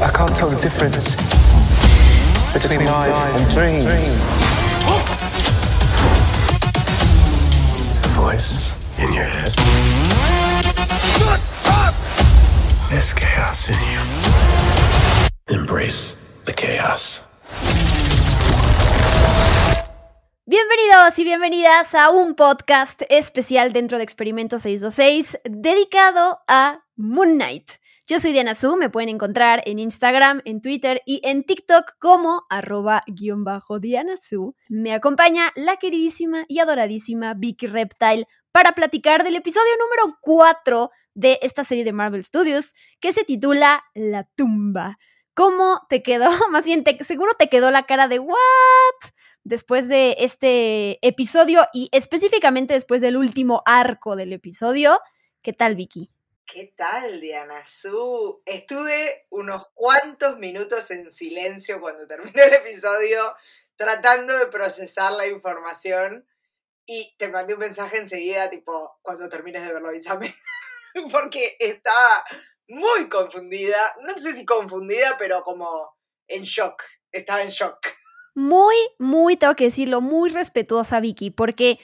I can't tell the difference between life and dreams. The voice in your head. Shut up! There's chaos in you. Embrace the chaos. Bienvenidos y bienvenidas a un podcast especial dentro de Experimento 626 dedicado a Moon Knight. Yo soy Diana Su, me pueden encontrar en Instagram, en Twitter y en TikTok como arroba guion bajo Diana Su. Me acompaña la queridísima y adoradísima Vicky Reptile para platicar del episodio número 4 de esta serie de Marvel Studios que se titula La tumba. ¿Cómo te quedó? Más bien, te, seguro te quedó la cara de ¿what? después de este episodio y específicamente después del último arco del episodio. ¿Qué tal, Vicky? ¿Qué tal, Diana Su? Estuve unos cuantos minutos en silencio cuando terminó el episodio, tratando de procesar la información y te mandé un mensaje enseguida, tipo, cuando termines de verlo, avísame. Porque estaba muy confundida, no sé si confundida, pero como en shock, estaba en shock muy, muy, tengo que decirlo, muy respetuosa Vicky, porque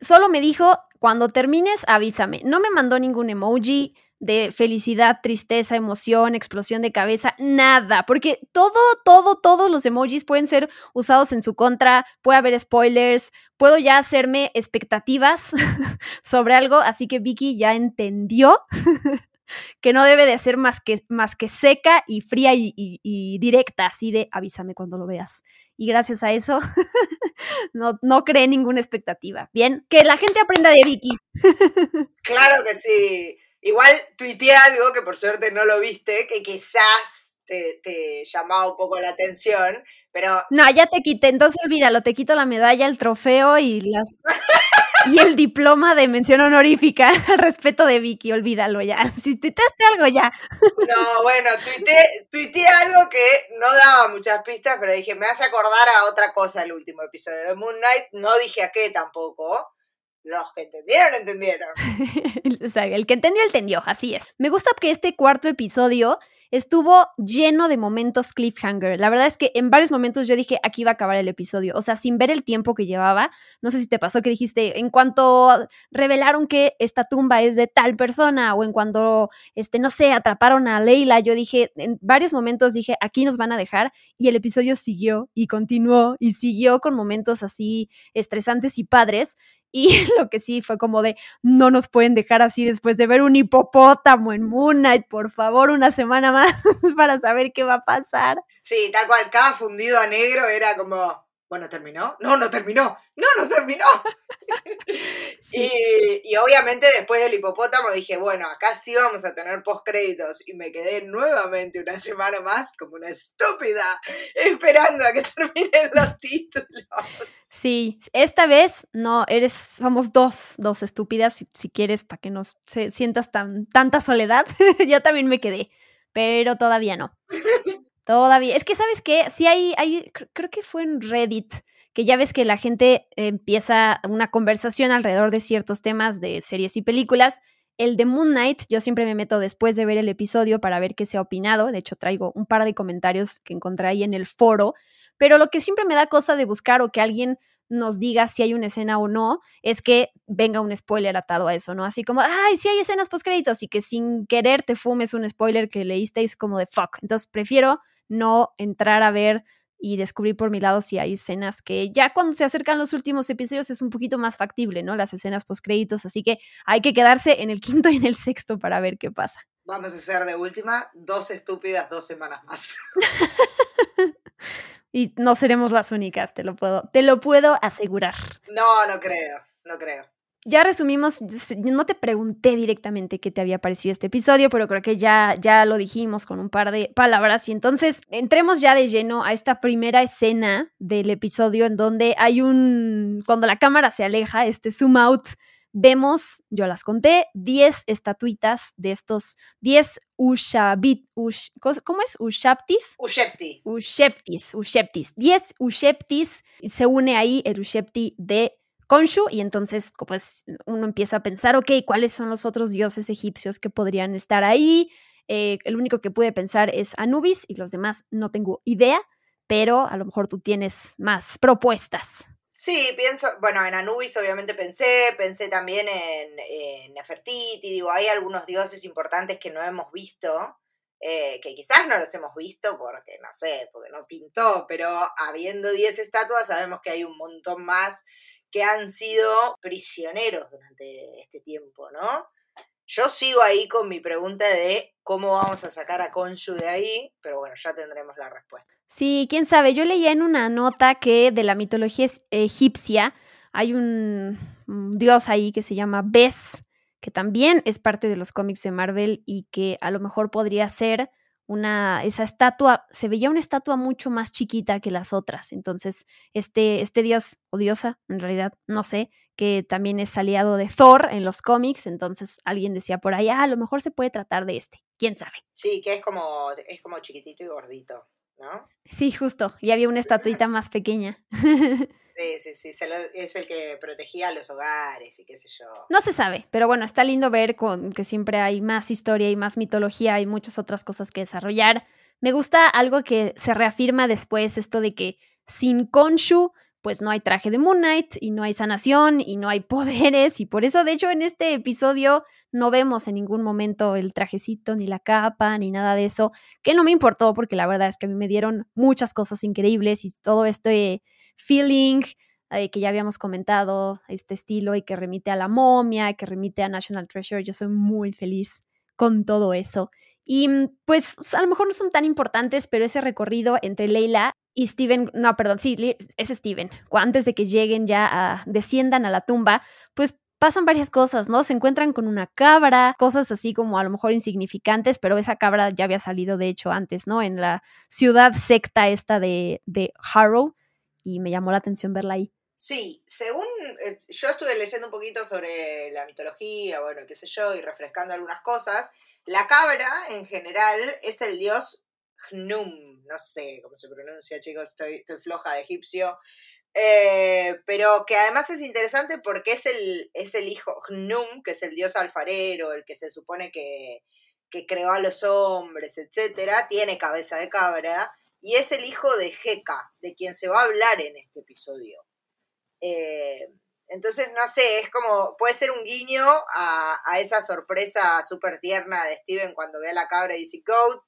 solo me dijo, cuando termines, avísame. No me mandó ningún emoji de felicidad, tristeza, emoción, explosión de cabeza, nada, porque todo, todo, todos los emojis pueden ser usados en su contra, puede haber spoilers, puedo ya hacerme expectativas sobre algo, así que Vicky ya entendió que no debe de ser más que, más que seca y fría y, directa, así de avísame cuando lo veas. Y gracias a eso no, no creé ninguna expectativa. Bien, que la gente aprenda de Vicky. claro que sí. Igual tuiteé algo que por suerte no lo viste, que quizás te, te llamaba un poco la atención, pero... No, ya te quité, entonces olvídalo, te quito la medalla, el trofeo y las... y el diploma de mención honorífica al respeto de Vicky, olvídalo ya. Si tuiteaste algo ya. No, bueno, tuiteé, algo que no daba muchas pistas, pero dije, me hace acordar a otra cosa el último episodio de Moon Knight. No dije a qué tampoco. Los que entendieron, entendieron. o sea, el que entendió, entendió, así es. Me gusta que este cuarto episodio estuvo lleno de momentos cliffhanger. La verdad es que en varios momentos yo dije, aquí va a acabar el episodio. O sea, sin ver el tiempo que llevaba, no sé si te pasó que dijiste, en cuanto revelaron que esta tumba es de tal persona o en cuanto, este, no sé, atraparon a Leila, yo dije, en varios momentos dije, aquí nos van a dejar y el episodio siguió y continuó y siguió con momentos así estresantes y padres. Y lo que sí fue como de, no nos pueden dejar así después de ver un hipopótamo en Moon Knight, por favor, una semana más para saber qué va a pasar. Sí, tal cual, cada fundido a negro era como, bueno, ¿terminó? No, no terminó. No, no terminó. y, obviamente después del hipopótamo dije, bueno, acá sí vamos a tener postcréditos. Y me quedé nuevamente una semana más como una estúpida esperando a que terminen los títulos. Sí, esta vez no, eres, somos dos, dos estúpidas, si, si quieres, para que no sientas tan, tanta soledad. Yo también me quedé, pero todavía no. Todavía. Es que, ¿sabes qué? Sí hay, hay, creo que fue en Reddit, que ya ves que la gente empieza una conversación alrededor de ciertos temas de series y películas. El de Moon Knight, yo siempre me meto después de ver el episodio para ver qué se ha opinado. De hecho, traigo un par de comentarios que encontré ahí en el foro. Pero lo que siempre me da cosa de buscar o que alguien nos diga si hay una escena o no, es que venga un spoiler atado a eso, ¿no? Así como, ay, sí hay escenas post créditos y que sin querer te fumes un spoiler que leísteis como de fuck. Entonces prefiero no entrar a ver y descubrir por mi lado si hay escenas que ya cuando se acercan los últimos episodios es un poquito más factible, ¿no? Las escenas post créditos, así que hay que quedarse en el quinto y en el sexto para ver qué pasa. Vamos a hacer de última dos estúpidas dos semanas más. y no seremos las únicas, te lo puedo, te lo puedo asegurar. No, no creo, no creo ya resumimos, no te pregunté directamente qué te había parecido este episodio, pero creo que ya, ya lo dijimos con un par de palabras. Y entonces entremos ya de lleno a esta primera escena del episodio en donde hay un, cuando la cámara se aleja, este zoom out, vemos, yo las conté, 10 estatuitas de estos 10 Ushabit, ¿cómo es? Ushaptis. Ushepti. Usheptis, Usheptis. 10 Usheptis, se une ahí el Ushepti de Konshu y entonces pues uno empieza a pensar, ok, ¿cuáles son los otros dioses egipcios que podrían estar ahí? Eh, el único que pude pensar es Anubis y los demás no tengo idea, pero a lo mejor tú tienes más propuestas. Sí, pienso, bueno, en Anubis obviamente pensé, pensé también en, Nefertiti, digo, hay algunos dioses importantes que no hemos visto, eh, que quizás no los hemos visto porque, no sé, porque no pintó, pero habiendo 10 estatuas sabemos que hay un montón más que han sido prisioneros durante este tiempo, ¿no? Yo sigo ahí con mi pregunta de cómo vamos a sacar a Konshu de ahí, pero bueno, ya tendremos la respuesta. Sí, quién sabe. Yo leía en una nota que de la mitología egipcia hay un, dios ahí que se llama Bes, que también es parte de los cómics de Marvel y que a lo mejor podría ser una, esa estatua, se veía una estatua mucho más chiquita que las otras. Entonces, este, este dios o diosa, en realidad, no sé, que también es aliado de Thor en los cómics, entonces alguien decía por ahí, ah, a lo mejor se puede tratar de este, quién sabe. Sí, que es como, es como chiquitito y gordito, ¿no? Sí, justo, y había una estatuita más pequeña. Sí, sí, sí, es el que protegía los hogares y qué sé yo. No se sabe, pero bueno, está lindo ver con, que siempre hay más historia y más mitología y muchas otras cosas que desarrollar. Me gusta algo que se reafirma después, esto de que sin Konshu, pues no hay traje de Moon Knight y no hay sanación y no hay poderes y por eso de hecho en este episodio no vemos en ningún momento el trajecito ni la capa ni nada de eso, que no me importó porque la verdad es que a mí me dieron muchas cosas increíbles y todo este feeling eh, que ya habíamos comentado, este estilo y que remite a la momia, que remite a National Treasure. Yo soy muy feliz con todo eso. Y pues a lo mejor no son tan importantes, pero ese recorrido entre Leila y Steven, no, perdón, sí, es Steven, antes de que lleguen ya desciendan a la tumba, pues pasan varias cosas, ¿no? Se encuentran con una cabra, cosas así como a lo mejor insignificantes, pero esa cabra ya había salido de hecho antes, ¿no? En la ciudad secta esta de, de Harrow y me llamó la atención verla ahí. Sí, según eh, yo estuve leyendo un poquito sobre la mitología, bueno, qué sé yo, y refrescando algunas cosas, la cabra en general es el dios Hnum, no sé cómo se pronuncia, chicos, estoy, estoy floja de egipcio, eh, pero que además es interesante porque es el, es el hijo Hnum, que es el dios alfarero, el que se supone que, que creó a los hombres, etcétera, tiene cabeza de cabra, y es el hijo de Heka, de quien se va a hablar en este episodio. Eh, entonces, no sé, es como, puede ser un guiño a, esa sorpresa súper tierna de Steven cuando ve a la cabra y dice Goat,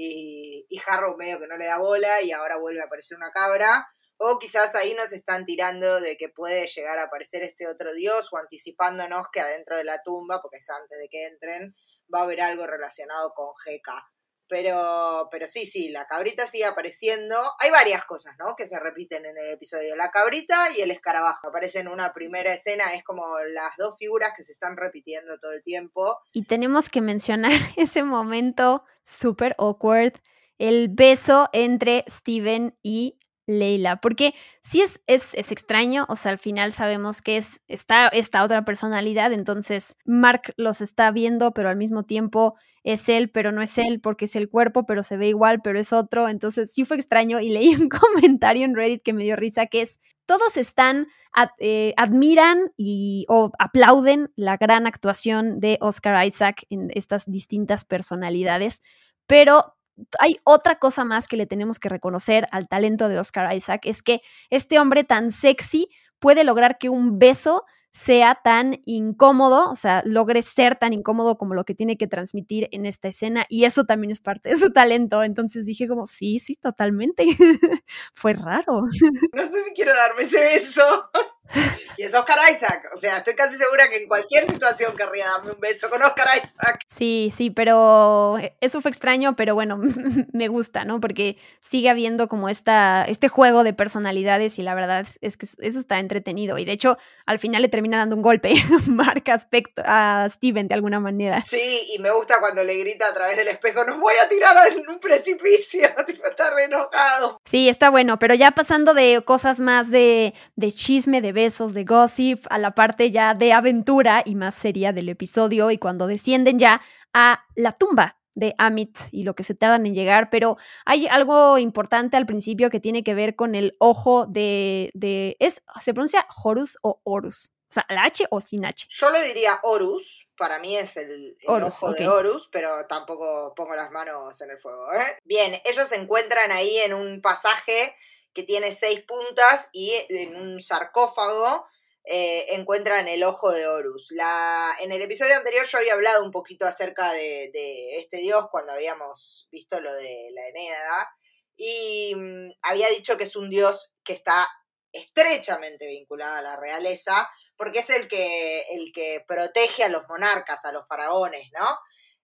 y, y Harrow medio que no le da bola y ahora vuelve a aparecer una cabra. O quizás ahí nos están tirando de que puede llegar a aparecer este otro dios o anticipándonos que adentro de la tumba, porque es antes de que entren, va a haber algo relacionado con Heka. Pero, pero sí, sí, la cabrita sigue apareciendo. Hay varias cosas, ¿no? Que se repiten en el episodio. La cabrita y el escarabajo. Aparecen en una primera escena, es como las dos figuras que se están repitiendo todo el tiempo. Y tenemos que mencionar ese momento súper awkward, el beso entre Steven y Leila, porque sí es, es, es, extraño, o sea, al final sabemos que es está esta otra personalidad, entonces Mark los está viendo, pero al mismo tiempo es él, pero no es él, porque es el cuerpo, pero se ve igual, pero es otro, entonces sí fue extraño y leí un comentario en Reddit que me dio risa, que es, todos están, eh, admiran y o aplauden la gran actuación de Oscar Isaac en estas distintas personalidades, pero hay otra cosa más que le tenemos que reconocer al talento de Oscar Isaac, es que este hombre tan sexy puede lograr que un beso sea tan incómodo, o sea, logre ser tan incómodo como lo que tiene que transmitir en esta escena y eso también es parte de su talento. Entonces dije como, sí, sí, totalmente. Fue raro. No sé si quiero darme ese beso. Y es Oscar Isaac. O sea, estoy casi segura que en cualquier situación querría darme un beso con Oscar Isaac. Sí, sí, pero eso fue extraño, pero bueno, me gusta, ¿no? Porque sigue habiendo como esta, este juego de personalidades y la verdad es que eso está entretenido. Y de hecho, al final le termina dando un golpe, marca aspecto a Steven de alguna manera. Sí, y me gusta cuando le grita a través del espejo, nos voy a tirar en un precipicio, tipo, está re enojado. Sí, está bueno, pero ya pasando de cosas más de, de chisme, de besos, de gossip, a la parte ya de aventura y más seria del episodio y cuando descienden ya a la tumba de Amit y lo que se tardan en llegar, pero hay algo importante al principio que tiene que ver con el ojo de, de es, ¿se pronuncia Horus o Horus? O sea, ¿la H o sin H? Yo lo diría Horus, para mí es el, el Horus, ojo de. Horus, pero tampoco pongo las manos en el fuego. ¿eh? Bien, ellos se encuentran ahí en un pasaje que tiene seis puntas y en un sarcófago eh, encuentran el ojo de Horus. En el episodio anterior yo había hablado un poquito acerca de, este dios cuando habíamos visto lo de la Enéada y mm, había dicho que es un dios que está estrechamente vinculado a la realeza porque es el que, el que protege a los monarcas, a los faraones, ¿no?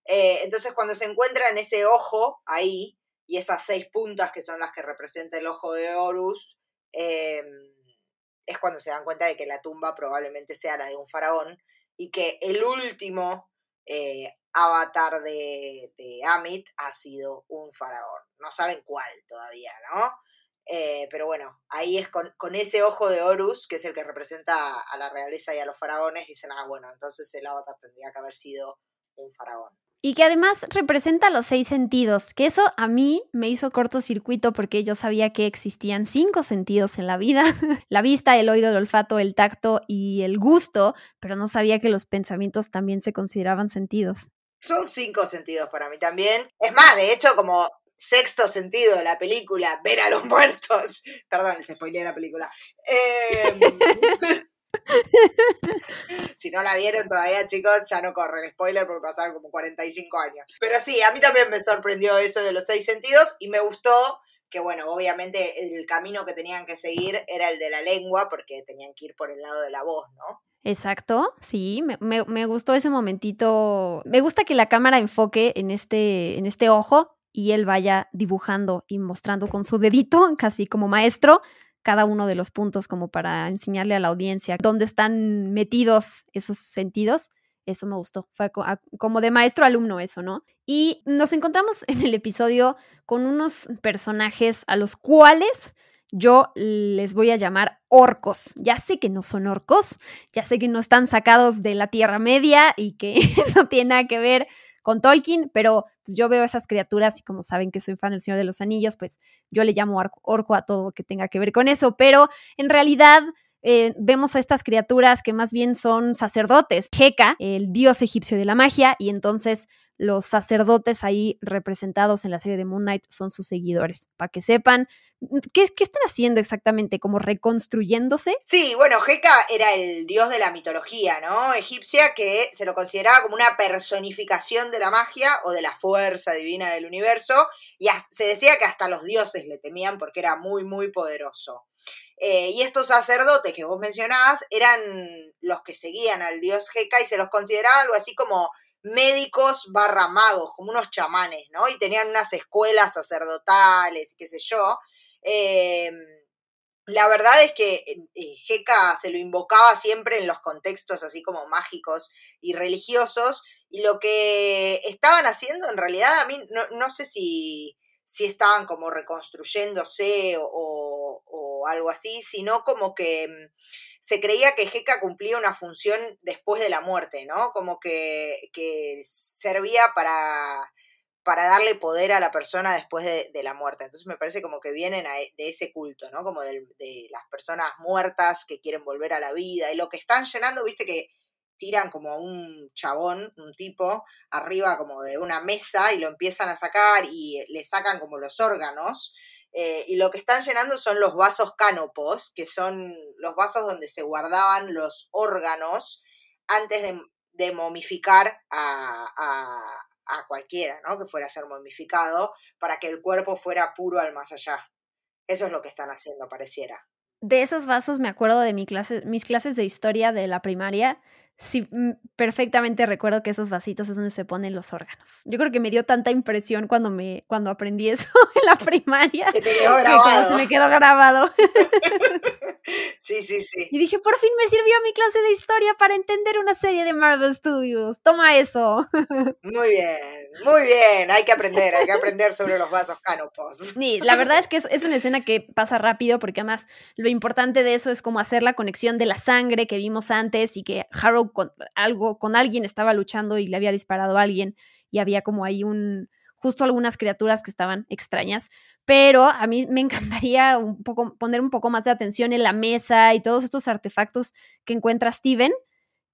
Eh, entonces cuando se encuentra en ese ojo ahí y esas seis puntas que son las que representa el ojo de Horus, eh, es cuando se dan cuenta de que la tumba probablemente sea la de un faraón y que el último eh, avatar de, de Amit ha sido un faraón. No saben cuál todavía, ¿no? Eh, pero bueno, ahí es con, con, ese ojo de Horus, que es el que representa a la realeza y a los faraones, dicen, ah, bueno, entonces el avatar tendría que haber sido un faraón. Y que además representa los seis sentidos, que eso a mí me hizo cortocircuito porque yo sabía que existían cinco sentidos en la vida, la vista, el oído, el olfato, el tacto y el gusto, pero no sabía que los pensamientos también se consideraban sentidos. Son cinco sentidos para mí también. Es más, de hecho, como sexto sentido de la película, ver a los muertos. Perdón, les spoileé la película. Eh, si no la vieron todavía, chicos, ya no corre el spoiler porque pasaron como 45 años. Pero sí, a mí también me sorprendió eso de los seis sentidos y me gustó que, bueno, obviamente el camino que tenían que seguir era el de la lengua porque tenían que ir por el lado de la voz, ¿no? Exacto, sí, me, me, me gustó ese momentito. Me gusta que la cámara enfoque en este, en este ojo y él vaya dibujando y mostrando con su dedito, casi como maestro, cada uno de los puntos como para enseñarle a la audiencia dónde están metidos esos sentidos. Eso me gustó. Fue como de maestro alumno eso, ¿no? Y nos encontramos en el episodio con unos personajes a los cuales yo les voy a llamar orcos. Ya sé que no son orcos, ya sé que no están sacados de la Tierra Media y que no tiene nada que ver con Tolkien, pero pues, yo veo esas criaturas y como saben que soy fan del Señor de los Anillos, pues yo le llamo orco a todo que tenga que ver con eso, pero en realidad eh, vemos a estas criaturas que más bien son sacerdotes. Heka, el dios egipcio de la magia, y entonces los sacerdotes ahí representados en la serie de Moon Knight son sus seguidores, para que sepan ¿Qué, ¿Qué, están haciendo exactamente? ¿Como reconstruyéndose? Sí, bueno, Heka era el dios de la mitología, ¿no? Egipcia, que se lo consideraba como una personificación de la magia o de la fuerza divina del universo, y se decía que hasta los dioses le temían porque era muy, muy poderoso. Eh, y estos sacerdotes que vos mencionabas eran los que seguían al dios Heka y se los consideraba algo así como médicos barra magos, como unos chamanes, ¿no? Y tenían unas escuelas sacerdotales, qué sé yo. Eh, la verdad es que eh, Heka se lo invocaba siempre en los contextos así como mágicos y religiosos, y lo que estaban haciendo en realidad, a mí no, no sé si, si, estaban como reconstruyéndose o, o, o, algo así, sino como que mm, se creía que Heka cumplía una función después de la muerte, ¿no? Como que, servía para para darle poder a la persona después de, la muerte. Entonces me parece como que vienen a, de ese culto, ¿no? Como de, de, las personas muertas que quieren volver a la vida. Y lo que están llenando, viste que tiran como un chabón, un tipo, arriba como de una mesa y lo empiezan a sacar y le sacan como los órganos. Eh, y lo que están llenando son los vasos cánopos, que son los vasos donde se guardaban los órganos antes de, de momificar a, a, a cualquiera, ¿no? Que fuera a ser momificado para que el cuerpo fuera puro al más allá. Eso es lo que están haciendo, pareciera. De esos vasos me acuerdo de mis clases de historia de la primaria. Sí, perfectamente recuerdo que esos vasitos es donde se ponen los órganos. Yo creo que me dio tanta impresión cuando me cuando aprendí eso en la primaria. Que te quedó grabado. se me quedó grabado. Sí, sí, sí. Y dije, por fin me sirvió mi clase de historia para entender una serie de Marvel Studios. Toma eso. Muy bien, muy bien. Hay que aprender, hay que aprender sobre los vasos cánopos. Sí, la verdad es que es, es una escena que pasa rápido porque además lo importante de eso es como hacer la conexión de la sangre que vimos antes y que Harrow con algo con alguien estaba luchando y le había disparado a alguien y había como ahí un justo algunas criaturas que estaban extrañas. Pero a mí me encantaría un poco, poner un poco más de atención en la mesa y todos estos artefactos que encuentra Steven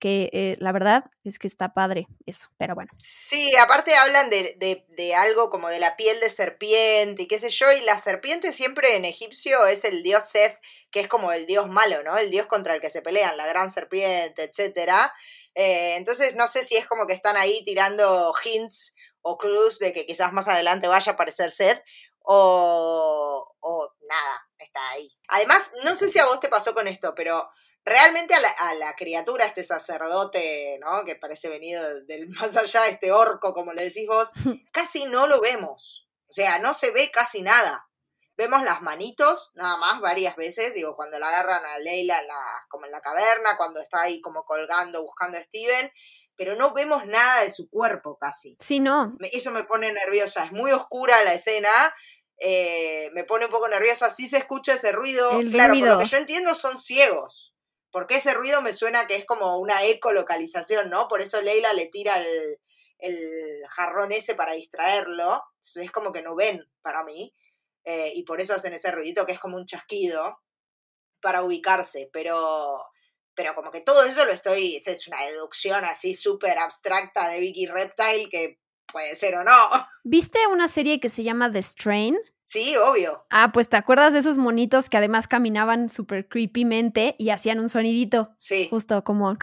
que eh, la verdad es que está padre eso, pero bueno. Sí, aparte hablan de, de, algo como de la piel de serpiente y qué sé yo, y la serpiente siempre en egipcio es el dios Seth, que es como el dios malo, ¿no? El dios contra el que se pelean, la gran serpiente, etcétera. Eh, entonces no sé si es como que están ahí tirando hints o clues de que quizás más adelante vaya a aparecer Seth, o, o nada, está ahí. Además, no sé si a vos te pasó con esto, pero realmente a la, a la, criatura, este sacerdote, ¿no? Que parece venido del más allá, este orco, como le decís vos, casi no lo vemos. O sea, no se ve casi nada. Vemos las manitos, nada más, varias veces, digo, cuando la agarran a Leila la, como en la caverna, cuando está ahí como colgando, buscando a Steven, pero no vemos nada de su cuerpo casi. Sí, no. Eso me pone nerviosa, es muy oscura la escena, eh, me pone un poco nerviosa, sí se escucha ese ruido, El claro, ruido. por lo que yo entiendo son ciegos porque ese ruido me suena que es como una ecolocalización, ¿no? Por eso Leila le tira el, el jarrón ese para distraerlo. Es como que no ven para mí. Eh, y por eso hacen ese ruidito que es como un chasquido para ubicarse. Pero, pero como que todo eso lo estoy. Es una deducción así súper abstracta de Vicky Reptile que puede ser o no. ¿Viste una serie que se llama The Strain? Sí, obvio. Ah, pues te acuerdas de esos monitos que además caminaban súper creepymente y hacían un sonidito. Sí. Justo como.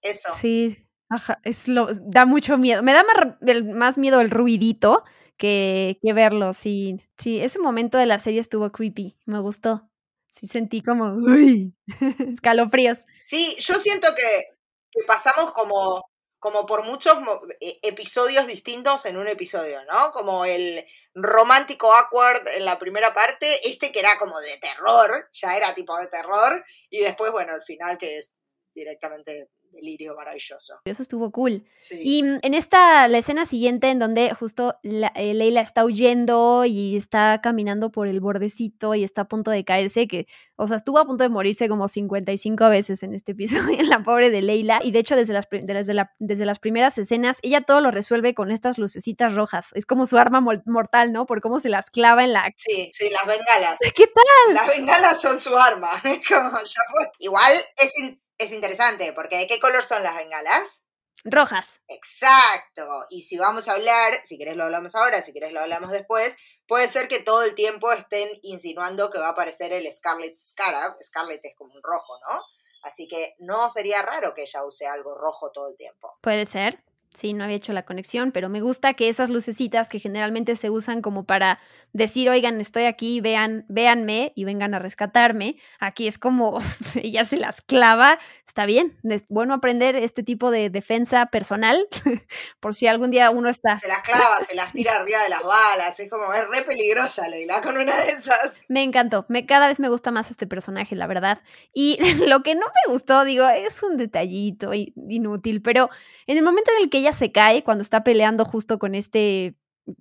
Eso. Sí. Ajá. Es lo, da mucho miedo. Me da más, el, más miedo el ruidito que, que verlo. Sí. Sí, ese momento de la serie estuvo creepy. Me gustó. Sí, sentí como. Uy. Escalofríos. Sí, yo siento que, que pasamos como como por muchos e, episodios distintos en un episodio, ¿no? Como el romántico awkward en la primera parte, este que era como de terror, ya era tipo de terror, y después, bueno, el final que es directamente delirio maravilloso. Eso estuvo cool. Sí. Y en esta, la escena siguiente, en donde justo la, eh, Leila está huyendo y está caminando por el bordecito y está a punto de caerse, que, o sea, estuvo a punto de morirse como 55 veces en este episodio, la pobre de Leila. Y de hecho, desde las, desde, la, desde las primeras escenas, ella todo lo resuelve con estas lucecitas rojas. Es como su arma mortal, ¿no? Por cómo se las clava en la. Sí, sí, las bengalas. ¿Qué tal? Las bengalas son su arma. como ya fue. Igual es. In es interesante, porque ¿de qué color son las bengalas? Rojas. Exacto. Y si vamos a hablar, si querés lo hablamos ahora, si querés lo hablamos después, puede ser que todo el tiempo estén insinuando que va a aparecer el Scarlet Scarab. Scarlet es como un rojo, ¿no? Así que no sería raro que ella use algo rojo todo el tiempo. Puede ser. Sí, no había hecho la conexión, pero me gusta que esas lucecitas que generalmente se usan como para decir, oigan, estoy aquí, vean, véanme y vengan a rescatarme. Aquí es como ella se las clava. Está bien, es bueno aprender este tipo de defensa personal por si algún día uno está. Se las clava, se las tira arriba de las balas. Es como, es re peligrosa Leila con una de esas. Me encantó. Me, cada vez me gusta más este personaje, la verdad. Y lo que no me gustó, digo, es un detallito inútil, pero en el momento en el que ella se cae cuando está peleando justo con este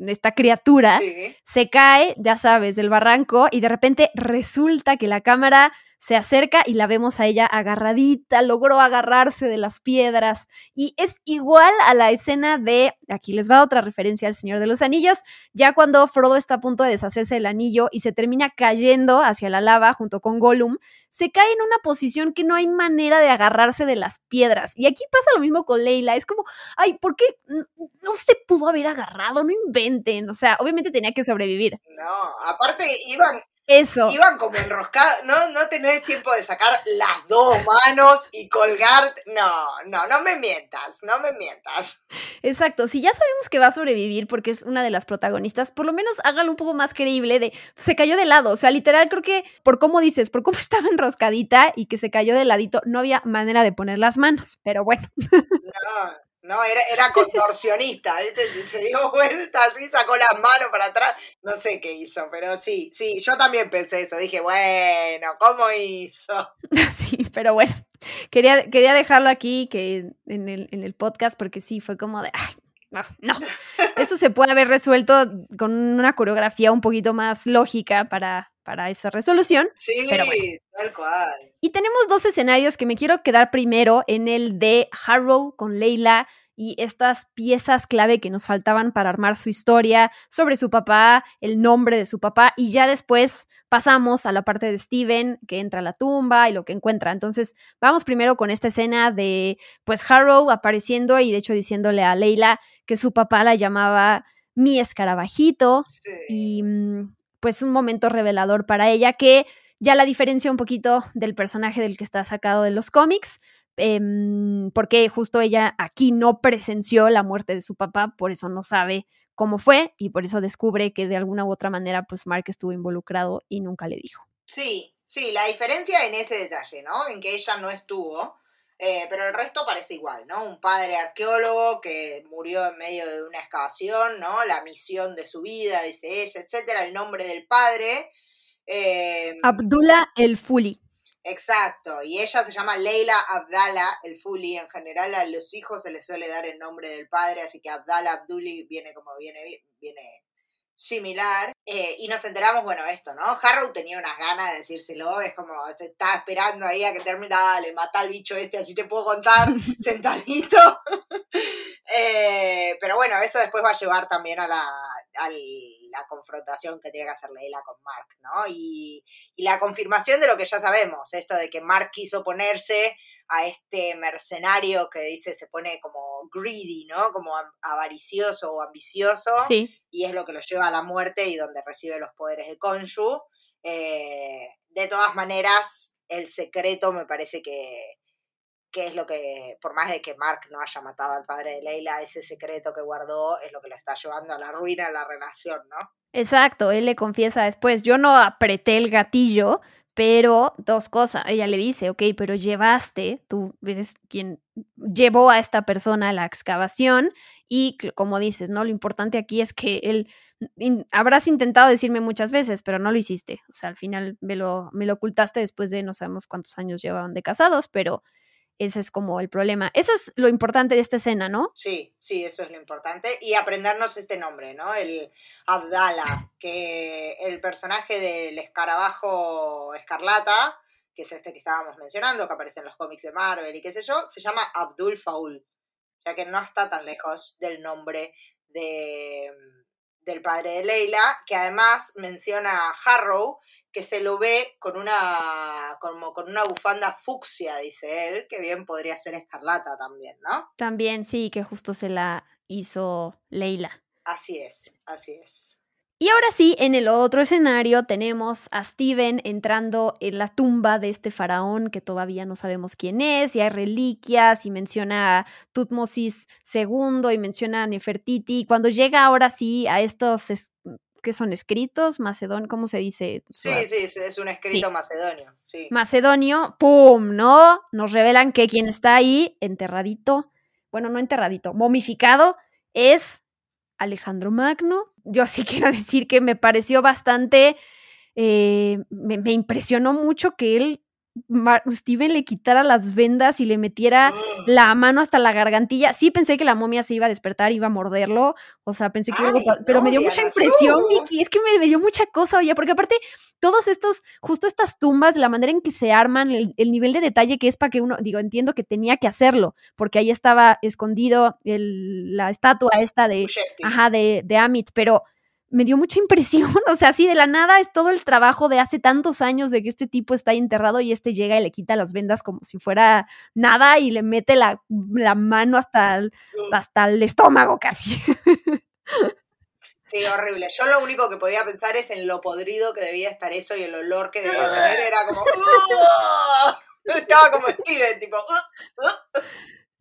esta criatura, sí. se cae, ya sabes, del barranco y de repente resulta que la cámara se acerca y la vemos a ella agarradita, logró agarrarse de las piedras y es igual a la escena de, aquí les va otra referencia al Señor de los Anillos, ya cuando Frodo está a punto de deshacerse del anillo y se termina cayendo hacia la lava junto con Gollum, se cae en una posición que no hay manera de agarrarse de las piedras. Y aquí pasa lo mismo con Leila, es como, ay, ¿por qué no se pudo haber agarrado? No inventen, o sea, obviamente tenía que sobrevivir. No, aparte iban, eso. Iban como enroscados, no, no tenés tiempo de sacar las dos manos y colgar. No, no, no me mientas, no me mientas. Exacto, si ya sabemos que va a sobrevivir porque es una de las protagonistas, por lo menos hágalo un poco más creíble de se cayó de lado, o sea, literal creo que por cómo dices, por cómo estaba enroscadita y que se cayó de ladito, no había manera de poner las manos, pero bueno. No. No, era, era contorsionista, ¿viste? se dio vuelta así, sacó las manos para atrás, no sé qué hizo, pero sí, sí, yo también pensé eso, dije, bueno, ¿cómo hizo? Sí, pero bueno, quería, quería dejarlo aquí que en el, en el podcast porque sí, fue como de, ay, no, no, eso se puede haber resuelto con una coreografía un poquito más lógica para, para esa resolución. Sí, pero bueno. tal cual. Y tenemos dos escenarios que me quiero quedar primero en el de Harrow con Leila y estas piezas clave que nos faltaban para armar su historia sobre su papá, el nombre de su papá y ya después pasamos a la parte de Steven que entra a la tumba y lo que encuentra. Entonces, vamos primero con esta escena de pues Harrow apareciendo y de hecho diciéndole a Leila que su papá la llamaba mi escarabajito y mm, pues un momento revelador para ella que ya la diferencia un poquito del personaje del que está sacado de los cómics, em, porque justo ella aquí no presenció la muerte de su papá, por eso no sabe cómo fue y por eso descubre que de alguna u otra manera pues Mark estuvo involucrado y nunca le dijo. Sí, sí, la diferencia en ese detalle, ¿no? En que ella no estuvo, eh, pero el resto parece igual, ¿no? Un padre arqueólogo que murió en medio de una excavación, ¿no? La misión de su vida, dice ella, etcétera, el nombre del padre. Eh, Abdullah el Fuli. Exacto, y ella se llama Leila Abdallah el Fuli. En general a los hijos se les suele dar el nombre del padre, así que Abdallah Abduli viene como viene, viene similar. Eh, y nos enteramos, bueno, esto, ¿no? Harrow tenía unas ganas de decírselo, es como, estaba esperando ahí a que termine, dale, mata al bicho este, así te puedo contar, sentadito. Eh, pero bueno, eso después va a llevar también a la, la confrontación que tiene que hacer Leila con Mark, ¿no? Y, y la confirmación de lo que ya sabemos, esto de que Mark quiso ponerse a este mercenario que dice se pone como greedy, ¿no? Como avaricioso o ambicioso. Sí. Y es lo que lo lleva a la muerte y donde recibe los poderes de Konshu. Eh, de todas maneras, el secreto me parece que, que es lo que, por más de que Mark no haya matado al padre de Leila, ese secreto que guardó es lo que lo está llevando a la ruina de la relación, ¿no? Exacto, él le confiesa después, yo no apreté el gatillo, pero dos cosas, ella le dice, ok, pero llevaste, tú eres quien llevó a esta persona a la excavación y como dices, ¿no? Lo importante aquí es que él, habrás intentado decirme muchas veces, pero no lo hiciste. O sea, al final me lo, me lo ocultaste después de no sabemos cuántos años llevaban de casados, pero ese es como el problema. Eso es lo importante de esta escena, ¿no? Sí, sí, eso es lo importante. Y aprendernos este nombre, ¿no? El Abdala, que el personaje del escarabajo escarlata, que es este que estábamos mencionando, que aparece en los cómics de Marvel y qué sé yo, se llama Abdul Faul. O sea que no está tan lejos del nombre de, del padre de Leila, que además menciona a Harrow, que se lo ve con una, como con una bufanda fucsia, dice él, que bien podría ser escarlata también, ¿no? También, sí, que justo se la hizo Leila. Así es, así es. Y ahora sí, en el otro escenario tenemos a Steven entrando en la tumba de este faraón que todavía no sabemos quién es, y hay reliquias, y menciona a Tutmosis II, y menciona a Nefertiti. Y cuando llega ahora sí a estos que son escritos, macedón, ¿cómo se dice? Sí, sí, es un escrito macedonio. Sí. Macedonio, ¡pum! ¿No? Nos revelan que quien está ahí enterradito, bueno, no enterradito, momificado, es Alejandro Magno. Yo sí quiero decir que me pareció bastante, eh, me impresionó mucho que él Steven le quitara las vendas y le metiera la mano hasta la gargantilla. Sí pensé que la momia se iba a despertar, iba a morderlo, o sea, pensé que pero me dio mucha impresión, Vicky, es que me, dio mucha cosa, oye, porque aparte todos estos, justo estas tumbas, la manera en que se arman, el, nivel de detalle que es para que uno, digo, entiendo que tenía que hacerlo, porque ahí estaba escondido la estatua esta de, ajá, de, de Amit, pero me dio mucha impresión, o sea, así de la nada es todo el trabajo de hace tantos años de que este tipo está enterrado y este llega y le quita las vendas como si fuera nada y le mete la, mano hasta el, hasta el estómago casi. Sí, horrible. Yo lo único que podía pensar es en lo podrido que debía estar eso y el olor que debía tener era como... Estaba como Steven, tipo...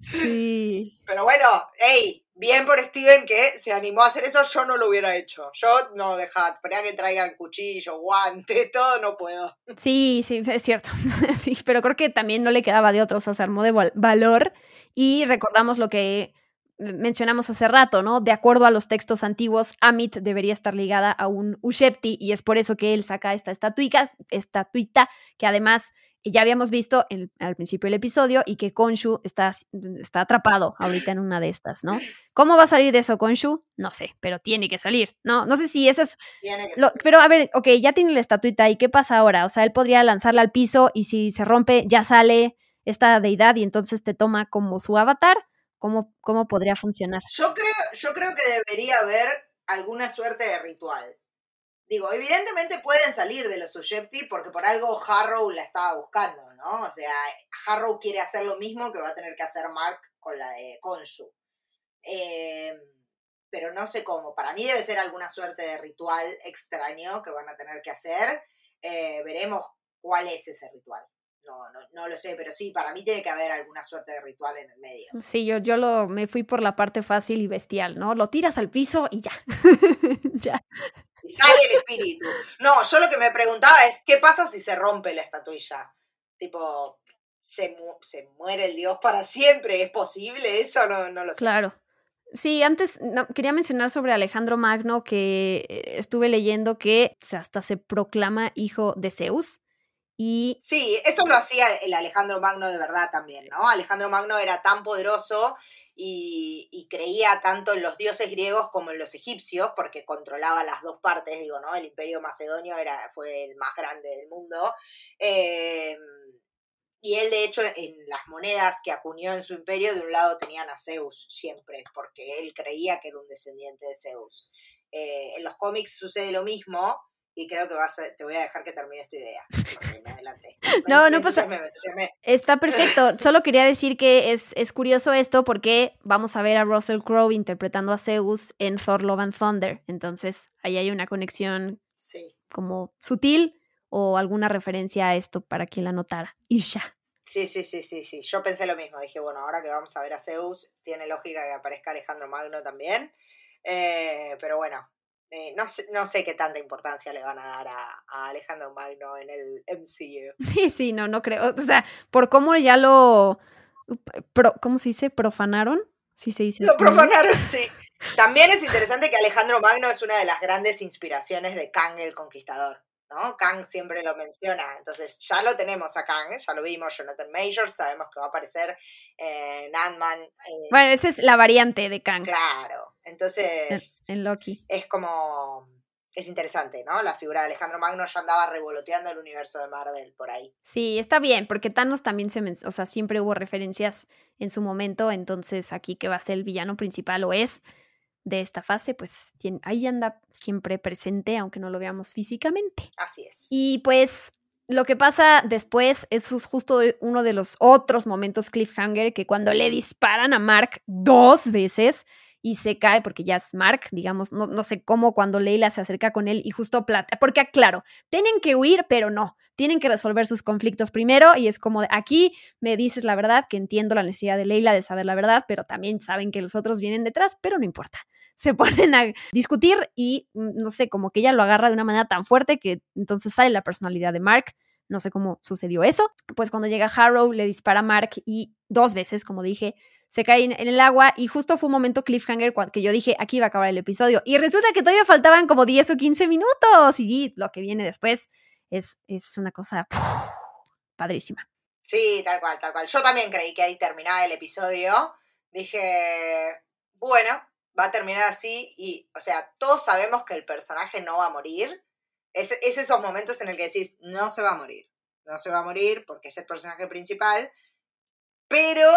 Sí. Pero bueno, hey, bien por Steven que se animó a hacer eso, yo no lo hubiera hecho. Yo no, dejad, espera que traigan cuchillo, guante, todo, no puedo. Sí, sí, es cierto. sí, pero creo que también no le quedaba de otro, o sea, se armó de valor y recordamos lo que mencionamos hace rato, ¿no? De acuerdo a los textos antiguos, Amit debería estar ligada a un Ushepti y es por eso que él saca esta estatuita, estatuita que además ya habíamos visto al principio del episodio y que Konshu está, está atrapado ahorita en una de estas, ¿no? ¿Cómo va a salir de eso Konshu? No sé, pero tiene que salir, ¿no? No sé si eso es... pero a ver, ok, ya tiene la estatuita y ¿qué pasa ahora? O sea, él podría lanzarla al piso y si se rompe ya sale esta deidad y entonces te toma como su avatar ¿Cómo, cómo podría funcionar? Yo creo, yo creo que debería haber alguna suerte de ritual. Digo, evidentemente pueden salir de los Sujepti porque por algo Harrow la estaba buscando, ¿no? O sea, Harrow quiere hacer lo mismo que va a tener que hacer Mark con la de Konshu. Eh, pero no sé cómo. Para mí debe ser alguna suerte de ritual extraño que van a tener que hacer. Eh, veremos cuál es ese ritual. No, no, no, lo sé, pero sí, para mí tiene que haber alguna suerte de ritual en el medio. Sí, yo, yo lo, me fui por la parte fácil y bestial, ¿no? Lo tiras al piso y ya. ya. Y sale el espíritu. No, yo lo que me preguntaba es, ¿qué pasa si se rompe la estatuilla? Tipo, ¿se, se muere el dios para siempre? ¿Es posible eso? No, no lo sé. Claro. Sí, antes quería mencionar sobre Alejandro Magno que eh, estuve leyendo que hasta se proclama hijo de Zeus. Y... Sí, eso lo hacía el Alejandro Magno de verdad también, ¿no? Alejandro Magno era tan poderoso y, creía tanto en los dioses griegos como en los egipcios, porque controlaba las dos partes, digo, ¿no? El imperio macedonio era, fue el más grande del mundo. Eh, y él, de hecho, en las monedas que acuñó en su imperio, de un lado tenían a Zeus siempre, porque él creía que era un descendiente de Zeus. Eh, en los cómics sucede lo mismo, y creo que vas a, te voy a dejar que termine esta idea. Me adelanté. no, no pasa. Está perfecto. Solo quería decir que es, es curioso esto porque vamos a ver a Russell Crowe interpretando a Zeus en Thor Love and Thunder. Entonces, ahí hay una conexión como sutil o alguna referencia a esto para quien la notara. Y ya. Sí, sí, sí, sí, sí. Yo pensé lo mismo. Dije, bueno, ahora que vamos a ver a Zeus, tiene lógica que aparezca Alejandro Magno también. Eh, pero bueno, eh, no, sé, no sé qué tanta importancia le van a dar a, Alejandro Magno en el MCU. Sí, sí, no, no creo. O sea, por cómo ya lo. ¿Cómo se dice? ¿Profanaron? Sí, se dice. Lo profanaron, sí. También es interesante que Alejandro Magno es una de las grandes inspiraciones de Kang el Conquistador. ¿No? Kang siempre lo menciona, entonces ya lo tenemos a Kang, ya lo vimos, Jonathan Majors, sabemos que va a aparecer en Ant-Man. Eh, bueno, esa es la variante de Kang. Claro, entonces... En, Loki. Es como... Es interesante, ¿no? La figura de Alejandro Magno ya andaba revoloteando el universo de Marvel por ahí. Sí, está bien, porque Thanos también se... O sea, siempre hubo referencias en su momento, entonces aquí que va a ser el villano principal o es de esta fase, pues ahí anda siempre presente, aunque no lo veamos físicamente. Así es. Y pues lo que pasa después es justo uno de los otros momentos cliffhanger que cuando le disparan a Mark dos veces y se cae porque ya es Mark, digamos, no, no sé cómo cuando Leila se acerca con él y justo plata, porque claro, tienen que huir, pero no, tienen que resolver sus conflictos primero y es como aquí me dices la verdad, que entiendo la necesidad de Leila de saber la verdad, pero también saben que los otros vienen detrás, pero no importa. Se ponen a discutir y mm, no sé, como que ella lo agarra de una manera tan fuerte que entonces sale la personalidad de Mark. No sé cómo sucedió eso. Pues cuando llega Harrow, le dispara a Mark y dos veces, como dije, se cae en el agua y justo fue un momento cliffhanger que yo dije, aquí va a acabar el episodio. Y resulta que todavía faltaban como 10 o 15 minutos y lo que viene después es, es una cosa padrísima. Sí, tal cual, tal cual. Yo también creí que ahí terminaba el episodio. Dije, bueno, va a terminar así y, o sea, todos sabemos que el personaje no va a morir. Es, es esos momentos en el que decís, no se va a morir. No se va a morir porque es el personaje principal. Pero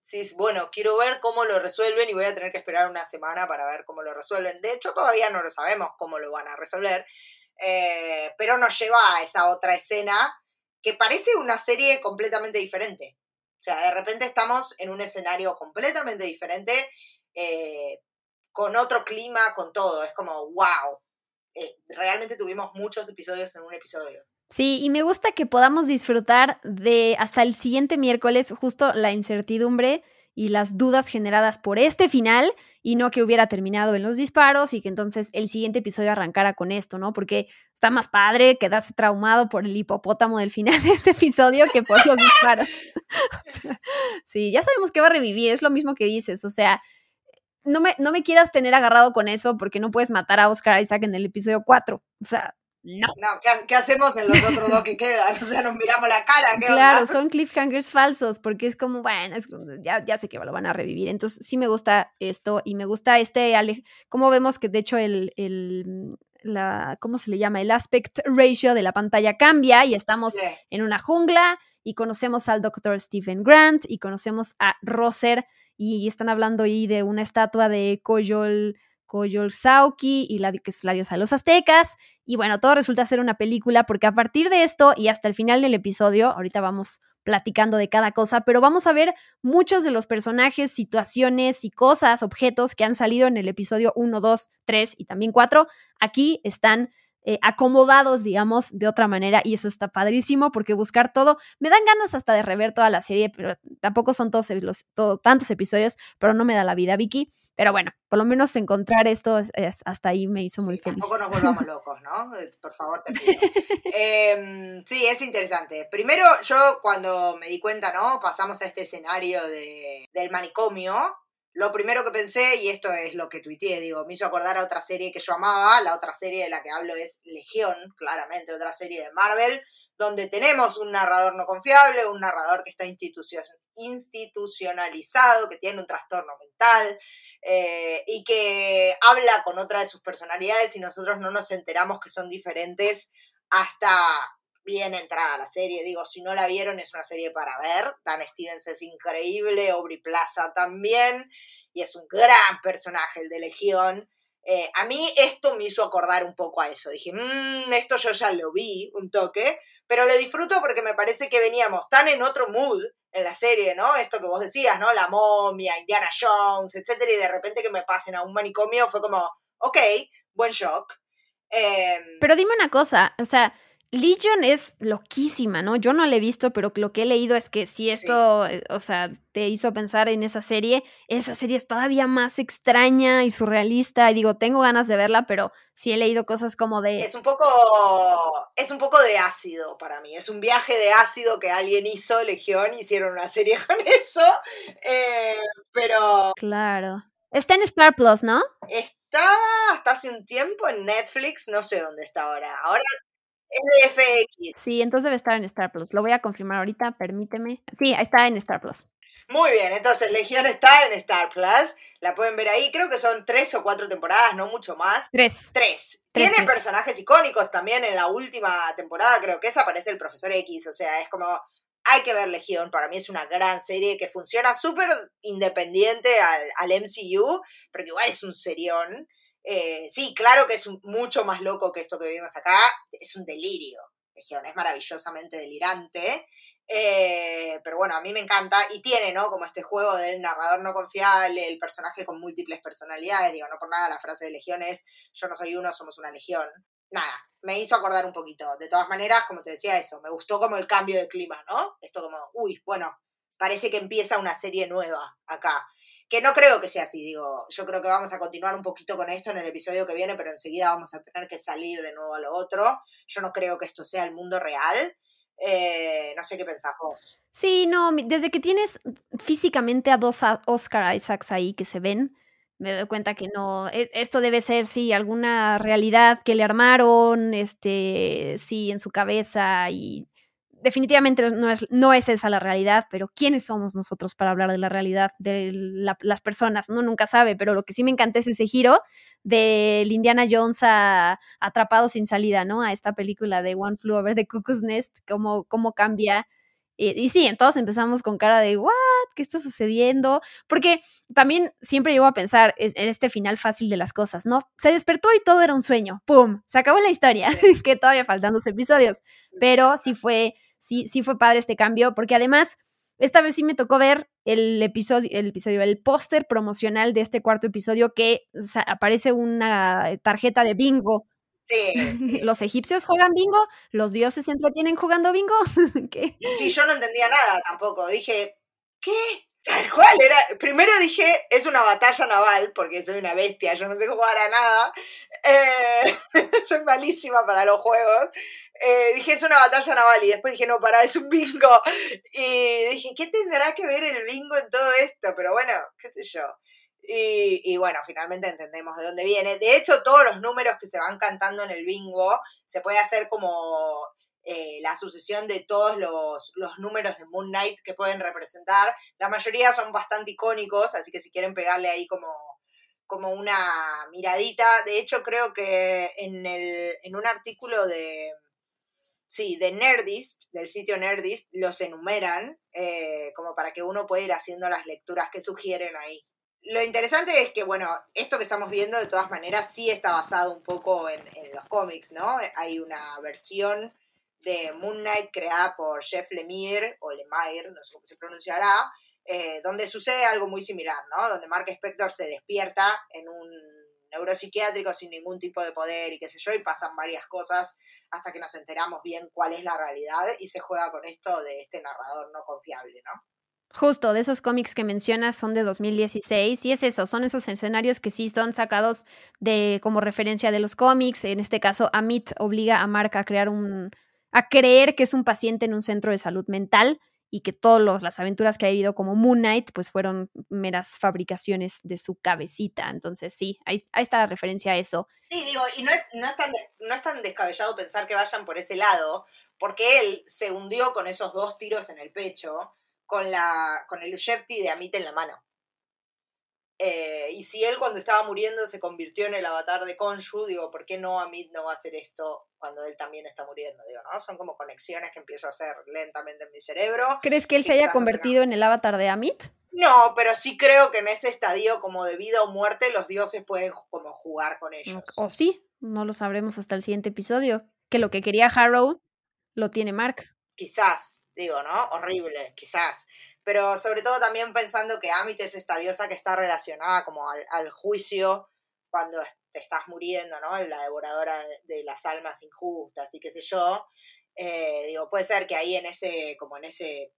Sí, bueno, quiero ver cómo lo resuelven y voy a tener que esperar una semana para ver cómo lo resuelven. De hecho, todavía no lo sabemos cómo lo van a resolver, eh, pero nos lleva a esa otra escena que parece una serie completamente diferente. O sea, de repente estamos en un escenario completamente diferente, eh, con otro clima, con todo. Es como, wow, eh, realmente tuvimos muchos episodios en un episodio. Sí, y me gusta que podamos disfrutar de hasta el siguiente miércoles justo la incertidumbre y las dudas generadas por este final y no que hubiera terminado en los disparos y que entonces el siguiente episodio arrancara con esto, ¿no? Porque está más padre quedarse traumado por el hipopótamo del final de este episodio que por los disparos. sí, ya sabemos que va a revivir, es lo mismo que dices, o sea, no me, no me quieras tener agarrado con eso porque no puedes matar a Oscar Isaac en el episodio 4, o sea, no. ¿qué, hacemos en los otros dos que quedan? O sea, nos miramos la cara. claro, son cliffhangers falsos, porque es como, bueno, ya, ya sé que lo van a revivir. Entonces, sí me gusta esto y me gusta este, como vemos que de hecho el, el la, ¿cómo se le llama? El aspect ratio de la pantalla cambia y estamos en una jungla y conocemos al doctor Stephen Grant y conocemos a Roser y están hablando ahí de una estatua de Koyol, Koyol Sauki y la que es la diosa de los aztecas. Y bueno, todo resulta ser una película porque a partir de esto y hasta el final del episodio, ahorita vamos platicando de cada cosa, pero vamos a ver muchos de los personajes, situaciones y cosas, objetos que han salido en el episodio 1, 2, 3 y también 4. Aquí están eh, acomodados, digamos, de otra manera. Y eso está padrísimo porque buscar todo, me dan ganas hasta de rever toda la serie, pero tampoco son todos los todos, tantos episodios, pero no me da la vida, Vicky. Pero bueno, por lo menos encontrar esto hasta ahí me hizo muy sí, feliz. Tampoco nos volvamos locos, ¿no? Por favor, te pido. eh, sí, es interesante. Primero, yo cuando me di cuenta, ¿no? Pasamos a este escenario de, del manicomio lo primero que pensé, y esto es lo que tuiteé, digo, me hizo acordar a otra serie que yo amaba, la otra serie de la que hablo es Legión, claramente otra serie de Marvel, donde tenemos un narrador no confiable, un narrador que está institucionalizado, que tiene un trastorno mental eh, y que habla con otra de sus personalidades y nosotros no nos enteramos que son diferentes hasta bien entrada la serie. Digo, si no la vieron, es una serie para ver. Dan Stevens es increíble, Aubrey Plaza también, y es un gran personaje, el de Legión. Eh, a mí esto me hizo acordar un poco a eso. Dije, mmm, esto yo ya lo vi, un toque, pero lo disfruto porque me parece que veníamos tan en otro mood en la serie, ¿no? Esto que vos decías, ¿no? La momia, Indiana Jones, etcétera, y de repente que me pasen a un manicomio fue como, ok, buen shock. Eh, pero dime una cosa, o sea, Legion es loquísima, ¿no? Yo no la he visto, pero lo que he leído es que si esto, sí. o sea, te hizo pensar en esa serie, esa serie es todavía más extraña y surrealista. Y digo, tengo ganas de verla, pero sí he leído cosas como de. Es un poco. Es un poco de ácido para mí. Es un viaje de ácido que alguien hizo, Legión, hicieron una serie con eso. Eh, pero. Claro. Está en Star Plus, ¿no? Estaba hasta hace un tiempo en Netflix, no sé dónde está ahora. Ahora es de FX. Sí, entonces debe estar en Star Plus. Lo voy a confirmar ahorita, permíteme. Sí, está en Star Plus. Muy bien, entonces Legión está en Star Plus. La pueden ver ahí. Creo que son tres o cuatro temporadas, no mucho más. Tres. Tres. Tiene tres. personajes icónicos también en la última temporada. Creo que esa aparece el Profesor X. O sea, es como. Hay que ver Legión. Para mí es una gran serie que funciona súper independiente al, al MCU, pero que igual es un serión. Eh, sí, claro que es mucho más loco que esto que vivimos acá, es un delirio, Legión, es maravillosamente delirante, eh, pero bueno, a mí me encanta y tiene, ¿no? Como este juego del narrador no confiable, el personaje con múltiples personalidades, digo, no por nada la frase de Legión es, yo no soy uno, somos una legión. Nada, me hizo acordar un poquito. De todas maneras, como te decía eso, me gustó como el cambio de clima, ¿no? Esto como, uy, bueno, parece que empieza una serie nueva acá que no creo que sea así, digo, yo creo que vamos a continuar un poquito con esto en el episodio que viene, pero enseguida vamos a tener que salir de nuevo a lo otro. Yo no creo que esto sea el mundo real. Eh, no sé qué pensás vos. Sí, no, desde que tienes físicamente a dos Oscar Isaacs ahí que se ven, me doy cuenta que no, esto debe ser, sí, alguna realidad que le armaron, este, sí, en su cabeza y definitivamente no es, no es esa la realidad, pero ¿quiénes somos nosotros para hablar de la realidad de la, las personas? No, nunca sabe, pero lo que sí me encanta es ese giro del Indiana Jones a Atrapado sin salida, ¿no? A esta película de One Flew Over the Cuckoo's Nest, cómo, cómo cambia. Y, y sí, todos empezamos con cara de, ¿what? ¿Qué está sucediendo? Porque también siempre llego a pensar en este final fácil de las cosas, ¿no? Se despertó y todo era un sueño, ¡pum! Se acabó la historia, que todavía faltan dos episodios, pero sí fue sí, sí fue padre este cambio, porque además, esta vez sí me tocó ver el episodio, el episodio, el póster promocional de este cuarto episodio que o sea, aparece una tarjeta de bingo. Sí, sí, los egipcios juegan bingo, los dioses se entretienen jugando bingo. ¿Qué? Sí, yo no entendía nada tampoco. Dije, ¿qué? Tal cual, era. Primero dije, es una batalla naval, porque soy una bestia, yo no sé jugar a nada. Eh, soy malísima para los juegos. Eh, dije, es una batalla naval, y después dije, no, para, es un bingo. Y dije, ¿qué tendrá que ver el bingo en todo esto? Pero bueno, qué sé yo. Y, y, bueno, finalmente entendemos de dónde viene. De hecho, todos los números que se van cantando en el bingo se puede hacer como eh, la sucesión de todos los, los, números de Moon Knight que pueden representar. La mayoría son bastante icónicos, así que si quieren pegarle ahí como, como una miradita. De hecho, creo que en, el, en un artículo de, sí, de Nerdist, del sitio Nerdist, los enumeran eh, como para que uno pueda ir haciendo las lecturas que sugieren ahí. Lo interesante es que, bueno, esto que estamos viendo de todas maneras sí está basado un poco en, los cómics, ¿no? Hay una versión de Moon Knight creada por Jeff Lemire, o Lemire, no sé cómo se pronunciará, eh, donde sucede algo muy similar, ¿no? Donde Mark Spector se despierta en un neuropsiquiátrico sin ningún tipo de poder y qué sé yo, y pasan varias cosas hasta que nos enteramos bien cuál es la realidad y se juega con esto de este narrador no confiable, ¿no? Justo, de esos cómics que mencionas son de 2016 y es eso, son esos escenarios que sí son sacados de como referencia de los cómics. En este caso, Amit obliga a Mark a crear un, a creer que es un paciente en un centro de salud mental y que todas las aventuras que ha vivido como Moon Knight pues fueron meras fabricaciones de su cabecita. Entonces sí, ahí, está la referencia a eso. Sí, digo, y no es, no, es tan, no es tan descabellado pensar que vayan por ese lado, porque él se hundió con esos dos tiros en el pecho, con, la, con el Ushefti de Amit en la mano. Eh, y si él cuando estaba muriendo se convirtió en el avatar de Konshu, digo, ¿por qué no Amit no va a hacer esto cuando él también está muriendo? Digo, ¿no? Son como conexiones que empiezo a hacer lentamente en mi cerebro. ¿Crees que él se haya convertido en el avatar de Amit? No, pero sí creo que en ese estadio como de vida o muerte los dioses pueden como jugar con ellos. O sí, no lo sabremos hasta el siguiente episodio. Que lo que quería Harrow lo tiene Mark. Quizás, digo, ¿no? Horrible, quizás pero sobre todo también pensando que Amit es esta diosa que está relacionada como al, juicio cuando te estás muriendo, ¿no? La devoradora de las almas injustas y qué sé yo. Eh, digo, puede ser que ahí en ese, como en ese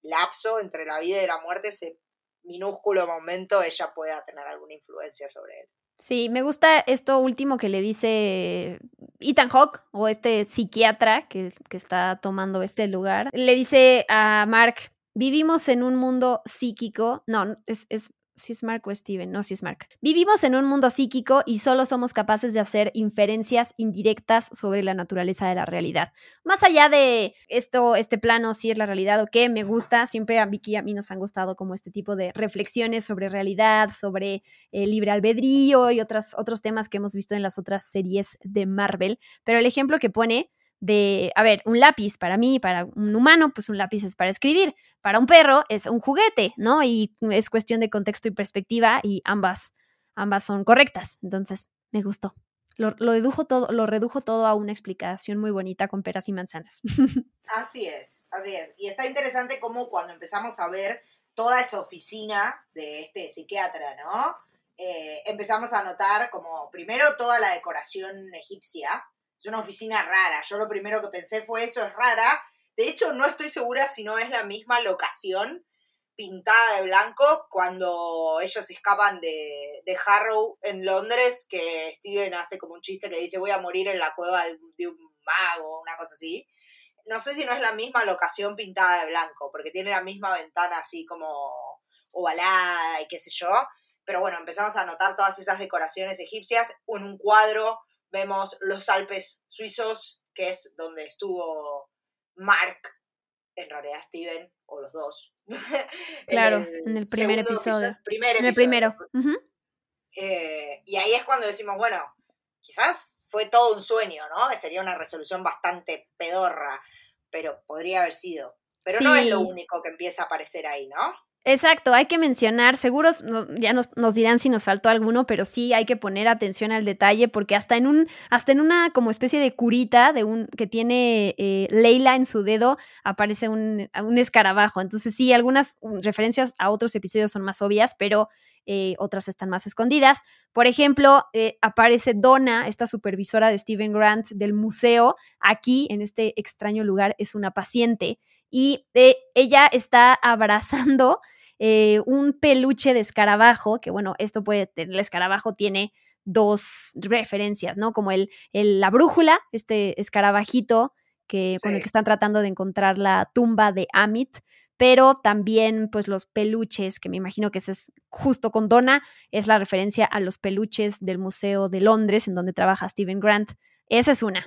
lapso entre la vida y la muerte, ese minúsculo momento, ella pueda tener alguna influencia sobre él. Sí, me gusta esto último que le dice Ethan Hawke, o este psiquiatra que, que está tomando este lugar. Le dice a Mark, Vivimos en un mundo psíquico. No, es, es si es Mark o Steven, no, si es Mark. Vivimos en un mundo psíquico y solo somos capaces de hacer inferencias indirectas sobre la naturaleza de la realidad. Más allá de esto, este plano, si es la realidad o qué, me gusta, siempre a Vicky y a mí nos han gustado como este tipo de reflexiones sobre realidad, sobre el libre albedrío y otros temas que hemos visto en las otras series de Marvel. Pero el ejemplo que pone de, a ver, un lápiz para mí, para un humano, pues un lápiz es para escribir, para un perro es un juguete, ¿no? Y es cuestión de contexto y perspectiva y ambas, ambas son correctas. Entonces, me gustó. Lo, redujo todo, lo redujo todo a una explicación muy bonita con peras y manzanas. Así es, así es. Y está interesante cómo cuando empezamos a ver toda esa oficina de este psiquiatra, ¿no? Eh, empezamos a notar como primero toda la decoración egipcia, es una oficina rara. Yo lo primero que pensé fue eso, es rara. De hecho, no estoy segura si no es la misma locación pintada de blanco cuando ellos escapan de, de Harrow en Londres, que Steven hace como un chiste que dice voy a morir en la cueva de, de un mago, una cosa así. No sé si no es la misma locación pintada de blanco, porque tiene la misma ventana así como ovalada y qué sé yo. Pero bueno, empezamos a notar todas esas decoraciones egipcias en un cuadro vemos los Alpes suizos, que es donde estuvo Mark, en realidad Steven, o los dos. Claro, en el, primer episodio. en el primero. Eh, y ahí es cuando decimos, bueno, quizás fue todo un sueño, ¿no? Sería una resolución bastante pedorra, pero podría haber sido. Pero no es lo único que empieza a aparecer ahí, ¿no? Exacto, hay que mencionar, seguros ya nos, dirán si nos faltó alguno, pero sí hay que poner atención al detalle porque hasta en un, hasta en una como especie de curita de un que tiene eh, Leila en su dedo aparece un, un, escarabajo. Entonces sí, algunas referencias a otros episodios son más obvias, pero eh, otras están más escondidas. Por ejemplo, eh, aparece Donna, esta supervisora de Steven Grant del museo, aquí en este extraño lugar es una paciente y ella está abrazando eh, un peluche de escarabajo, que bueno, esto puede, el escarabajo tiene dos referencias, ¿no? Como el, la brújula, este escarabajito que, con el que están tratando de encontrar la tumba de Amit, pero también pues los peluches, que me imagino que ese es justo con Donna, es la referencia a los peluches del Museo de Londres, en donde trabaja Steven Grant. Esa es una,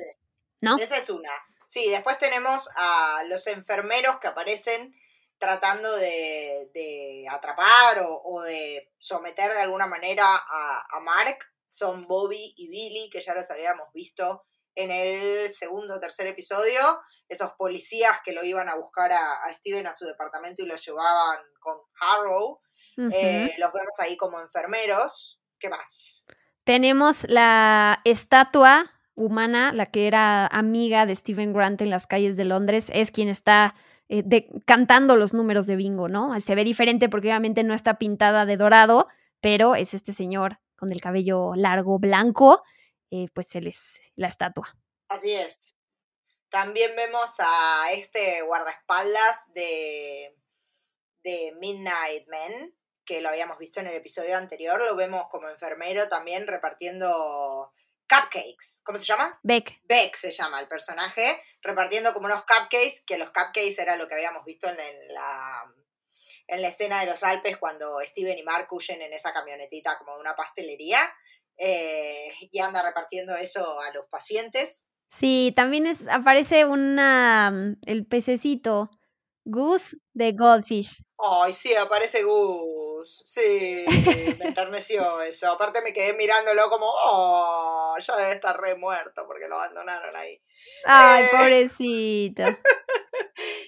¿no? Esa es una. Sí, después tenemos a los enfermeros que aparecen tratando de, atrapar o, de someter de alguna manera a, Mark son Bobby y Billy, que ya los habíamos visto en el segundo o tercer episodio, esos policías que lo iban a buscar a, a Steven a su departamento y lo llevaban con Harrow, eh, los vemos ahí como enfermeros. ¿Qué más? Tenemos la estatua humana, la que era amiga de Stephen Grant en las calles de Londres, es quien está eh, de- cantando los números de bingo, ¿no? Se ve diferente porque obviamente no está pintada de dorado, pero es este señor con el cabello largo, blanco, eh, pues él es la estatua. Así es. También vemos a este guardaespaldas de, de Midnight Men, que lo habíamos visto en el episodio anterior. Lo vemos como enfermero también repartiendo cupcakes. ¿Cómo se llama? Beck, Beck se llama el personaje, repartiendo como unos cupcakes, que los cupcakes era lo que habíamos visto en, la, en la escena de los Alpes cuando Steven y Mark huyen en esa camionetita como de una pastelería. eh, y anda repartiendo eso a los pacientes. Sí, también es, aparece una, mm, el pececito, Goose de Goldfish. Ay, sí, aparece Gus. Sí, me enterneció eso. Aparte me quedé mirándolo como, oh, ya debe estar re muerto porque lo abandonaron ahí. Ay, Eh. pobrecito.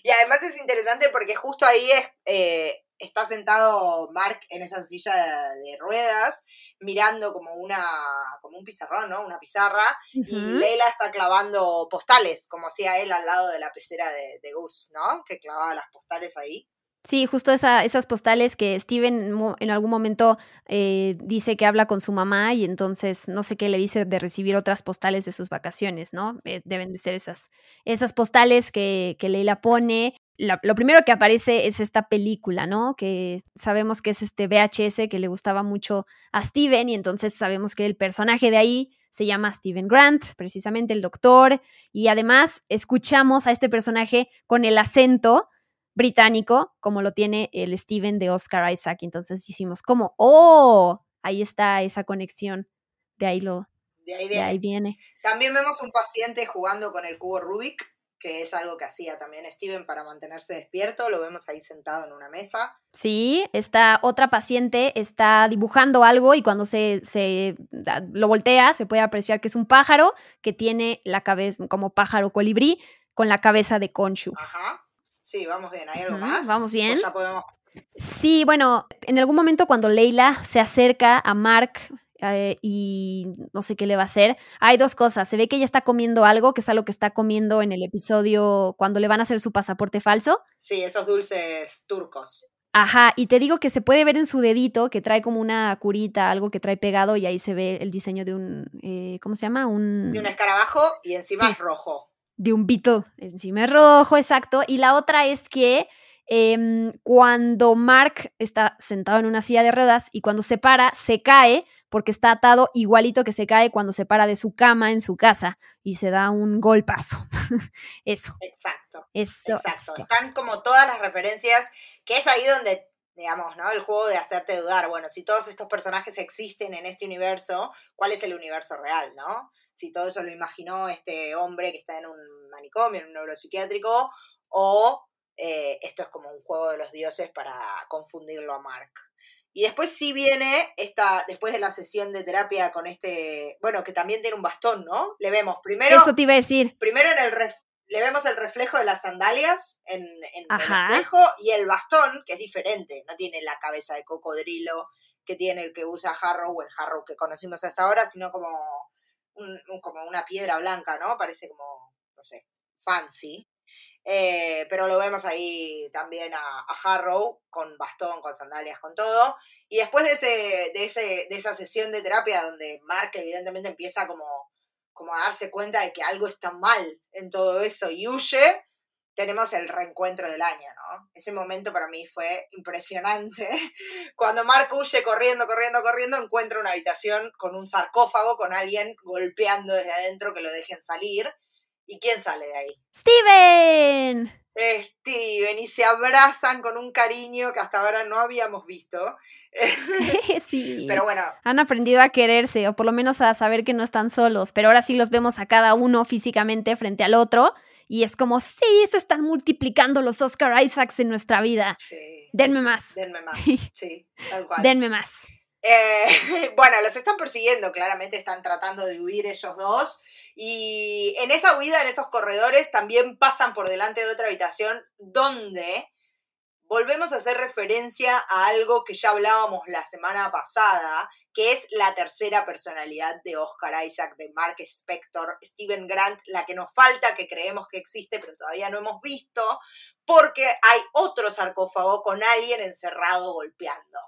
Y además es interesante porque justo ahí es, eh, está sentado Mark en esa silla de, de ruedas, mirando como una, como un pizarrón, ¿no? Una pizarra, y. Leila está clavando postales, como hacía él al lado de la pecera de, de Gus, ¿no? Que clavaba las postales ahí. Sí, justo esa- esas postales que Steven en algún momento eh, dice que habla con su mamá y entonces no sé qué le dice de recibir otras postales de sus vacaciones, ¿no? Eh, deben de ser esas, esas postales que, que Leila pone. La- lo primero que aparece es esta película, ¿no? Que sabemos que es este VHS que le gustaba mucho a Steven y entonces sabemos que el personaje de ahí se llama Steven Grant, precisamente el doctor, y además escuchamos a este personaje con el acento británico, como lo tiene el Steven de Oscar Isaac. Entonces hicimos como, oh, ahí está esa conexión. De ahí lo, De ahí de viene. ahí viene. También vemos un paciente jugando con el cubo Rubik, que es algo que hacía también Steven para mantenerse despierto. Lo vemos ahí sentado en una mesa. Sí, está otra paciente, está dibujando algo y cuando se, se lo voltea se puede apreciar que es un pájaro que tiene la cabeza como pájaro colibrí con la cabeza de Conchu. Ajá. Sí, vamos bien. ¿Hay algo más? vamos bien. Pues ya podemos. Sí, bueno, en algún momento cuando Leila se acerca a Mark eh, y no sé qué le va a hacer, hay dos cosas. Se ve que ella está comiendo algo, que es algo que está comiendo en el episodio cuando le van a hacer su pasaporte falso. Sí, esos dulces turcos. Ajá, y te digo que se puede ver en su dedito que trae como una curita, algo que trae pegado y ahí se ve el diseño de un, eh, ¿cómo se llama? Un, De un escarabajo y encima Sí. es rojo. de un beetle encima es rojo, exacto. Y la otra es que em, cuando Mark está sentado en una silla de ruedas y cuando se para, se cae porque está atado igualito que se cae cuando se para de su cama en su casa y se da un golpazo. eso, Exacto. eso. Exacto. eso. Están como todas las referencias, que es ahí donde, digamos, ¿no? El juego de hacerte dudar, bueno, si todos estos personajes existen en este universo, ¿cuál es el universo real, no? Si todo eso lo imaginó este hombre que está en un manicomio, en un neuropsiquiátrico, o eh, esto es como un juego de los dioses para confundirlo a Mark. Y después sí viene esta, después de la sesión de terapia con este, bueno, que también tiene un bastón, ¿no? Le vemos primero Eso te iba a decir. primero en el ref- le vemos el reflejo de las sandalias en, en el espejo y el bastón, que es diferente, no tiene la cabeza de cocodrilo que tiene el que usa Harrow o el Harrow que conocimos hasta ahora, sino como, un- un- como una piedra blanca, ¿no? Parece como, no sé, fancy. Eh, pero lo vemos ahí también a, a Harrow con bastón, con sandalias, con todo. Y después de, ese, de, ese, de esa sesión de terapia donde Mark evidentemente empieza como, como a darse cuenta de que algo está mal en todo eso y huye, tenemos el reencuentro del año, ¿no? Ese momento para mí fue impresionante. Cuando Mark huye corriendo, corriendo, corriendo, encuentra una habitación con un sarcófago, con alguien golpeando desde adentro que lo dejen salir. ¿Y quién sale de ahí? Steven. Steven, y se abrazan con un cariño que hasta ahora no habíamos visto. sí. Pero bueno, Han aprendido a quererse, o por lo menos a saber que no están solos, pero ahora sí los vemos a cada uno físicamente frente al otro, y es como, sí, se están multiplicando los Oscar Isaacs en nuestra vida. sí, Denme más, denme más. Sí, tal cual. denme más. Eh, bueno, los están persiguiendo, claramente están tratando de huir ellos dos. Y en esa huida, en esos corredores, también pasan por delante de otra habitación donde volvemos a hacer referencia a algo que ya hablábamos la semana pasada, que es la tercera personalidad de Oscar Isaac, de Mark Spector, Steven Grant, la que nos falta, que creemos que existe, pero todavía no hemos visto, porque hay otro sarcófago con alguien encerrado golpeando,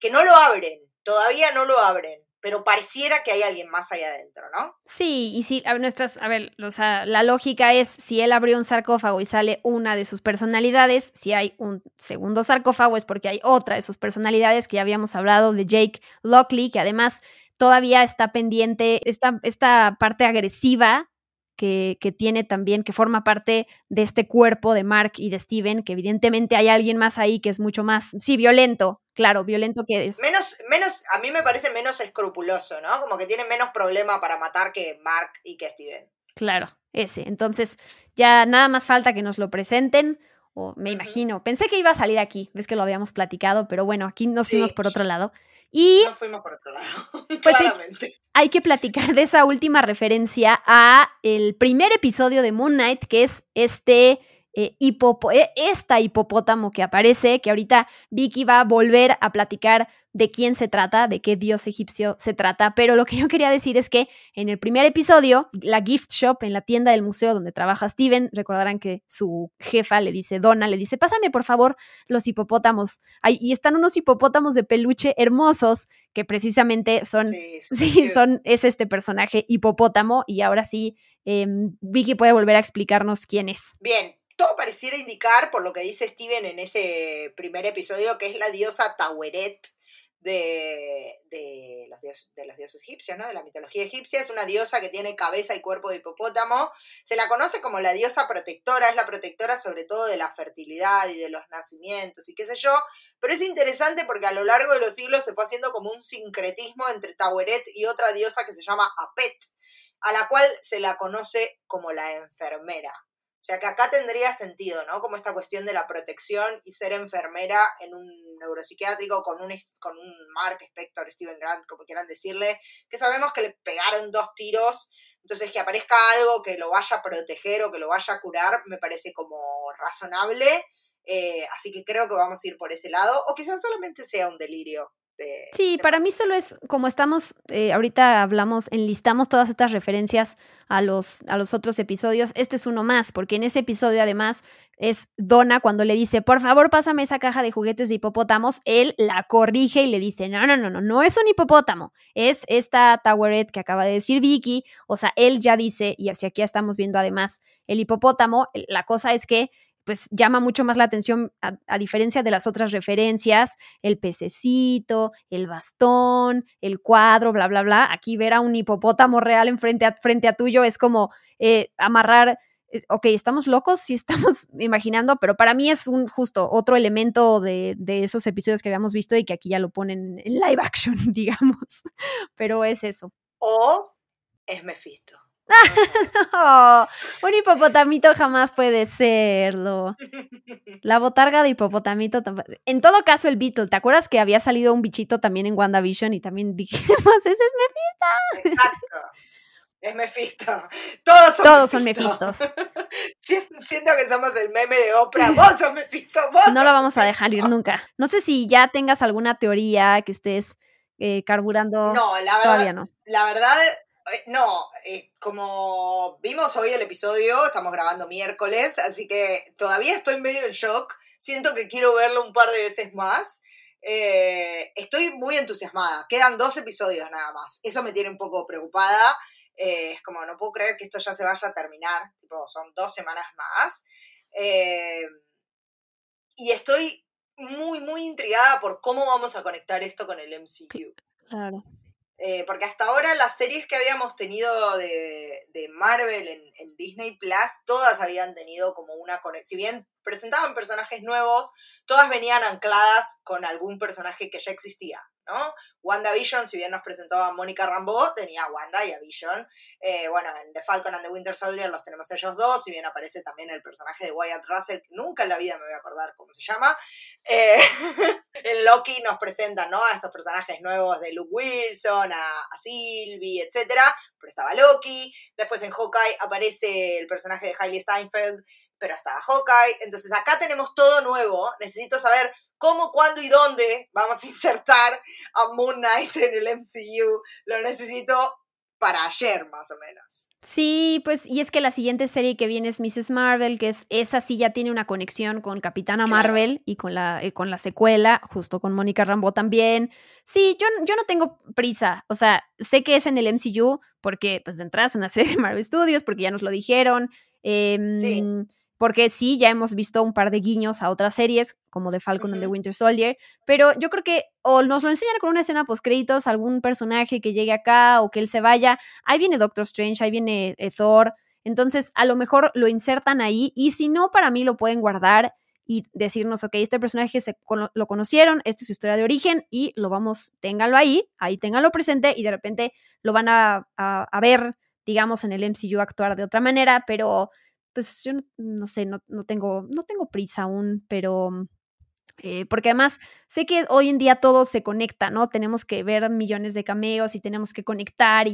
que no lo abren, todavía no lo abren pero pareciera que hay alguien más allá adentro, ¿no? Sí, y si a nuestras, a ver, o sea, la lógica es si él abrió un sarcófago y sale una de sus personalidades, si hay un segundo sarcófago es porque hay otra de sus personalidades que ya habíamos hablado de Jake Lockley, que además todavía está pendiente esta, esta parte agresiva que, que, tiene también, que forma parte de este cuerpo de Mark y de Steven, que evidentemente hay alguien más ahí que es mucho más, sí, violento, claro, violento que es. Menos, menos, a mí me parece menos escrupuloso, ¿no? Como que tiene menos problema para matar que Mark y que Steven. Claro, ese. Entonces, ya nada más falta que nos lo presenten. O me imagino. Pensé que iba a salir aquí, ves que lo habíamos platicado, pero bueno, aquí nos fuimos por otro lado. Y no fuimos por otro lado, pues claramente. Hay que platicar de esa última referencia a el primer episodio de Moon Knight, que es este eh, eh, esta hipopótamo que aparece, que ahorita Vicky va a volver a platicar de quién se trata, de qué dios egipcio se trata, pero lo que yo quería decir es que en el primer episodio, la gift shop, en la tienda del museo donde trabaja Steven, recordarán que su jefa le dice, Donna, le dice, pásame por favor los hipopótamos. y están unos hipopótamos de peluche hermosos que precisamente son, sí, son, es este personaje hipopótamo y ahora sí, em, Vicky puede volver a explicarnos quién es. Bien, todo pareciera indicar, por lo que dice Steven en ese primer episodio, que es la diosa Taweret de, los dioses, de los dioses egipcios, ¿no? De la mitología egipcia. Es una diosa que tiene cabeza y cuerpo de hipopótamo. Se la conoce como la diosa protectora, es la protectora sobre todo de la fertilidad y de los nacimientos y qué sé yo. Pero es interesante porque a lo largo de los siglos se fue haciendo como un sincretismo entre Taweret y otra diosa que se llama Apet, a la cual se la conoce como la enfermera. O sea que acá tendría sentido, ¿no? Como esta cuestión de la protección y ser enfermera en un neuropsiquiátrico con un, con un Mark Spector, Steven Grant, como quieran decirle, que sabemos que le pegaron dos tiros, entonces que aparezca algo que lo vaya a proteger o que lo vaya a curar, me parece como razonable. Eh, así que creo que vamos a ir por ese lado, o quizás solamente sea un delirio sí, para mí solo es como estamos, eh, ahorita hablamos, enlistamos todas estas referencias a los, a los otros episodios. Este es uno más, porque en ese episodio además es Donna cuando le dice, por favor, pásame esa caja de juguetes de hipopótamos. Él la corrige y le dice, no, no, no, no, no es un hipopótamo, es esta Towerette que acaba de decir Vicky. O sea, él ya dice, y hacia aquí estamos viendo además el hipopótamo, la cosa es que pues llama mucho más la atención, a, diferencia de las otras referencias, el pececito, el bastón, el cuadro, bla, bla, bla. Aquí ver a un hipopótamo real enfrente a, frente a tuyo es como eh, amarrar eh, ok, estamos locos, sí estamos imaginando, pero para mí es un justo otro elemento de, de, esos episodios que habíamos visto y que aquí ya lo ponen en live action, digamos. Pero es eso. O es Mephisto. un hipopotamito jamás puede serlo. La botarga de hipopotamito. En todo caso, el Beetle. ¿Te acuerdas que había salido un bichito también en WandaVision y también dijimos, ese es Mephisto? Exacto. Es Mephisto. Todos son Todos son Mephistos. Siento que somos el meme de Oprah. Vos sos Mephisto. Vos no lo vamos a dejar ir nunca. No sé si ya tengas alguna teoría que estés eh, carburando. No, la verdad. no. La verdad, no, eh, como vimos hoy el episodio, estamos grabando miércoles, así que todavía estoy medio en shock. Siento que quiero verlo un par de veces más. Eh, estoy muy entusiasmada. Quedan dos episodios nada más. Eso me tiene un poco preocupada. es como, no puedo creer que esto ya se vaya a terminar. Tipo, son dos semanas más. y estoy muy, muy intrigada por cómo vamos a conectar esto con el MCU. Claro. Eh, porque hasta ahora las series que habíamos tenido de, Marvel en, Disney Plus, todas habían tenido como una conexión. Si bien presentaban personajes nuevos, todas venían ancladas con algún personaje que ya existía. ¿no? WandaVision, si bien nos presentó a Mónica Rambeau, tenía a Wanda y a Vision. Eh, bueno, en The Falcon and the Winter Soldier los tenemos ellos dos, si bien aparece también el personaje de Wyatt Russell, que nunca en la vida me voy a acordar cómo se llama. Eh, en Loki nos presentan, ¿no? A estos personajes nuevos de Luke Wilson, a, Sylvie, etcétera, pero estaba Loki. Después en Hawkeye aparece el personaje de Hailey Steinfeld, pero estaba Hawkeye. Entonces acá tenemos todo nuevo. Necesito saber cómo, cuándo y dónde vamos a insertar a Moon Knight en el MCU. Lo necesito para ayer, más o menos. Sí, pues, y es que la siguiente serie que viene es Mrs. Marvel, que es esa sí ya tiene una conexión con Capitana Claro. Marvel y con la, eh, con la secuela, justo con Mónica Rambeau también. Sí, yo, yo no tengo prisa. O sea, sé que es en el MCU, porque, pues, de entrada es una serie de Marvel Studios, porque ya nos lo dijeron. em, Sí. Porque sí, ya hemos visto un par de guiños a otras series, como The Falcon and the. Winter Soldier, pero yo creo que o nos lo enseñan con una escena post créditos, algún personaje que llegue acá o que él se vaya. Ahí viene Doctor Strange, ahí viene eh, Thor. Entonces, a lo mejor lo insertan ahí y si no, para mí lo pueden guardar y decirnos, ok, este personaje se lo conocieron, esta es su historia de origen y lo vamos, ténganlo ahí, ahí ténganlo presente y de repente lo van a, a- a ver, digamos, en el MCU actuar de otra manera, pero pues yo no, sé, no, no tengo, no tengo prisa aún, pero eh, porque además sé que hoy en día todo se conecta, ¿no? Tenemos que ver millones de cameos y tenemos que conectar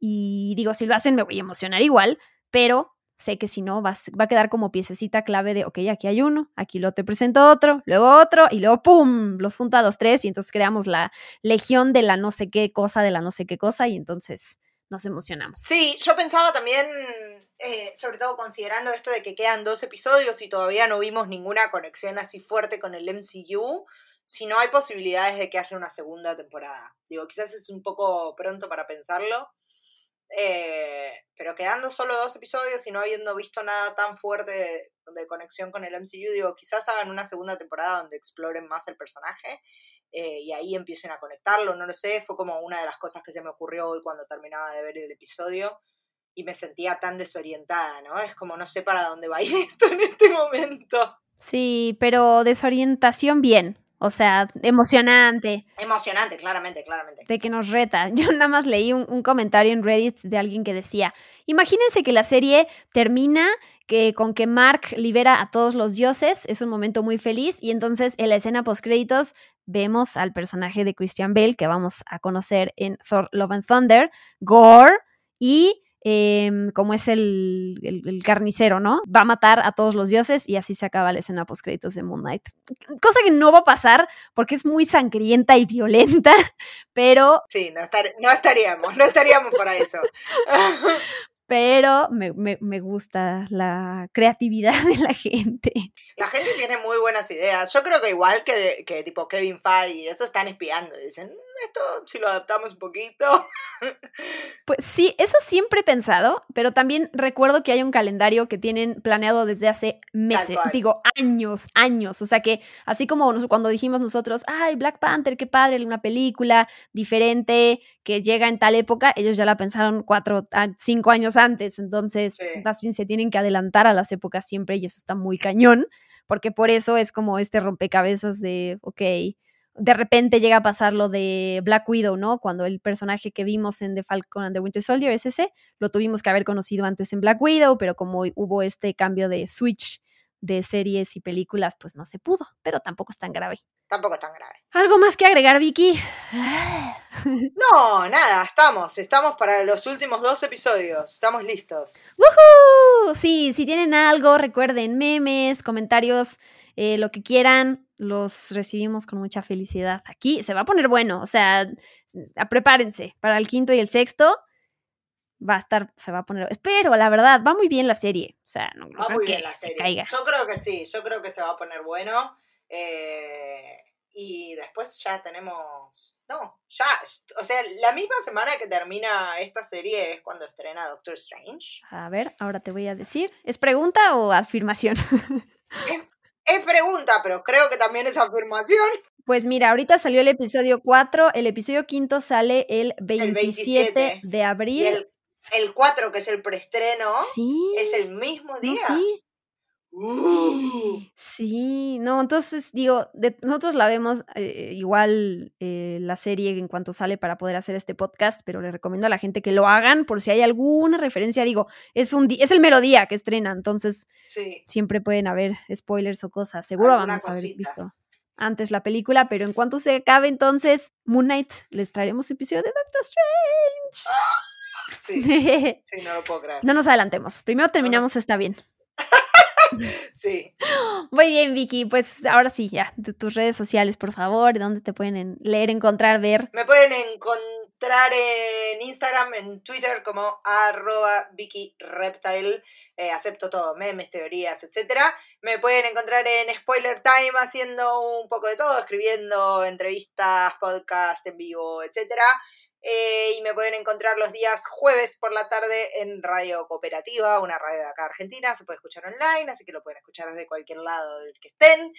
y, digo, si lo hacen me voy a emocionar igual, pero sé que si no va, va a quedar como piececita clave de, ok, aquí hay uno, aquí lo te presento otro, luego otro y luego ¡pum! Los junta a los tres y entonces creamos la legión de la no sé qué cosa, de la no sé qué cosa y entonces nos emocionamos. Sí, yo pensaba también, eh, sobre todo considerando esto de que quedan dos episodios y todavía no vimos ninguna conexión así fuerte con el MCU, si no hay posibilidades de que haya una segunda temporada. Digo, quizás es un poco pronto para pensarlo, eh, pero quedando solo dos episodios y no habiendo visto nada tan fuerte de, de conexión con el MCU, digo, quizás hagan una segunda temporada donde exploren más el personaje eh, y ahí empiecen a conectarlo, no lo sé, fue como una de las cosas que se me ocurrió hoy cuando terminaba de ver el episodio y me sentía tan desorientada, ¿no? Es como no sé para dónde va a ir esto en este momento. Sí, pero desorientación bien, o sea, emocionante. Emocionante, claramente, claramente. de que nos reta. Yo nada más leí un, un comentario en Reddit de alguien que decía, imagínense que la serie termina que con que Mark libera a todos los dioses, es un momento muy feliz, y entonces en la escena post créditos vemos al personaje de Christian Bale que vamos a conocer en Thor Love and Thunder, Gore, y em, como es el, el- el carnicero, ¿no? Va a matar a todos los dioses y así se acaba la escena post créditos de Moon Knight. Cosa que no va a pasar porque es muy sangrienta y violenta, pero Sí, no, estar- no estaríamos, no estaríamos para eso. pero me, me- me gusta la creatividad de la gente. La gente tiene muy buenas ideas. Yo creo que igual que, que tipo Kevin Feige y eso están espiando. Dicen, "Mm, esto si lo adaptamos un poquito. Pues sí, eso siempre he pensado, pero también recuerdo que hay un calendario que tienen planeado desde hace meses, digo años, años. O sea que así como nos- cuando dijimos nosotros, ay, Black Panther, qué padre, una película diferente que llega en tal época, ellos ya la pensaron cuatro, cinco años antes. Entonces, Sí. más bien se tienen que adelantar a las épocas siempre y eso está muy cañón, porque por eso es como este rompecabezas de, ok, de repente llega a pasar lo de Black Widow, ¿no? Cuando el personaje que vimos en The Falcon and the Winter Soldier es ese, lo tuvimos que haber conocido antes en Black Widow, pero como hubo este cambio de switch de series y películas, pues no se pudo, pero tampoco es tan grave. Tampoco es tan grave. ¿Algo más que agregar, Vicky? No, nada, estamos. Estamos para los últimos dos episodios. Estamos listos. ¡Woohoo! Sí, si tienen algo, recuerden memes, comentarios, eh, lo que quieran, los recibimos con mucha felicidad. Aquí se va a poner bueno, o sea, prepárense para el quinto y el sexto. Va a estar, se va a poner. Espero, la verdad, va muy bien la serie. O sea, no, no Va creo muy que bien la se serie. caiga. Yo creo que sí, yo creo que se va a poner bueno. eh, y después ya tenemos. No, ya. O sea, la misma semana que termina esta serie es cuando estrena Doctor Strange. A ver, ahora te voy a decir. ¿Es pregunta o afirmación? Es pregunta, pero creo que también es afirmación. Pues mira, ahorita salió el episodio 4, el episodio quinto sale el 27, 27, de abril. Y el, el 4, que es el preestreno, sí. es el mismo no, día. sí. Uh. Sí, no, entonces digo, de- nosotros la vemos eh, igual eh, la serie en cuanto sale para poder hacer este podcast, pero le recomiendo a la gente que lo hagan por si hay alguna referencia. Digo, es un es el mero día que estrena, entonces Sí, siempre pueden haber spoilers o cosas. Seguro Alguna vamos a haber visto antes la película, pero en cuanto se acabe entonces Moon Knight, les traeremos episodio de Doctor sí, Strange. sí, no lo puedo creer. no nos adelantemos. Primero terminamos está bien. Sí. Muy bien, Vicky. Pues ahora sí, ya. Tus redes sociales, por favor. ¿Dónde te pueden en- leer, encontrar, ver? Me pueden encontrar en Instagram, en Twitter como arroba Vicky Reptile. Eh, acepto todo, memes, teorías, etcétera. Me pueden encontrar en Spoiler Time haciendo un poco de todo, escribiendo entrevistas, podcast en vivo, etcétera. Eh, y me pueden encontrar los días jueves por la tarde en Radio Cooperativa, una radio de acá Argentina. Se puede escuchar online, así que lo pueden escuchar desde cualquier lado del que estén.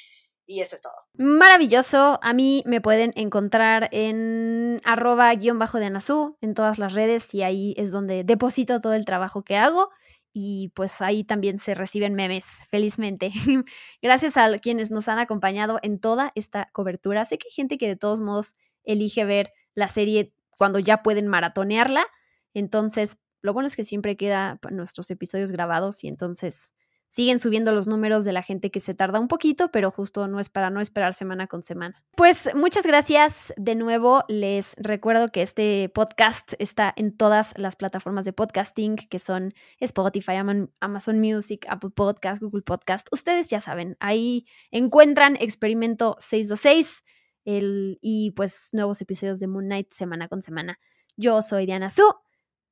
Y eso es todo. Maravilloso. A mí me pueden encontrar en arroba guion bajo de Anazú en todas las redes y ahí es donde deposito todo el trabajo que hago. Y pues ahí también se reciben memes, felizmente. Gracias a quienes nos han acompañado en toda esta cobertura. Sé que hay gente que de todos modos elige ver la serie cuando ya pueden maratonearla. Entonces, lo bueno es que siempre queda pa- nuestros episodios grabados y entonces siguen subiendo los números de la gente que se tarda un poquito, pero justo no es para no esperar semana con semana. Pues muchas gracias de nuevo. Les recuerdo que este podcast está en todas las plataformas de podcasting, que son Spotify, Amazon Music, Apple Podcast, Google Podcast. Ustedes ya saben, ahí encuentran Experimento 626 el, y pues nuevos episodios de Moon Knight semana con semana. Yo soy Diana Su.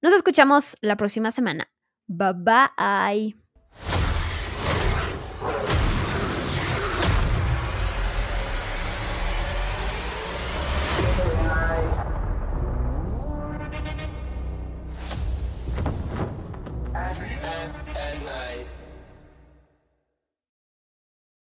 Nos escuchamos la próxima semana. Bye bye.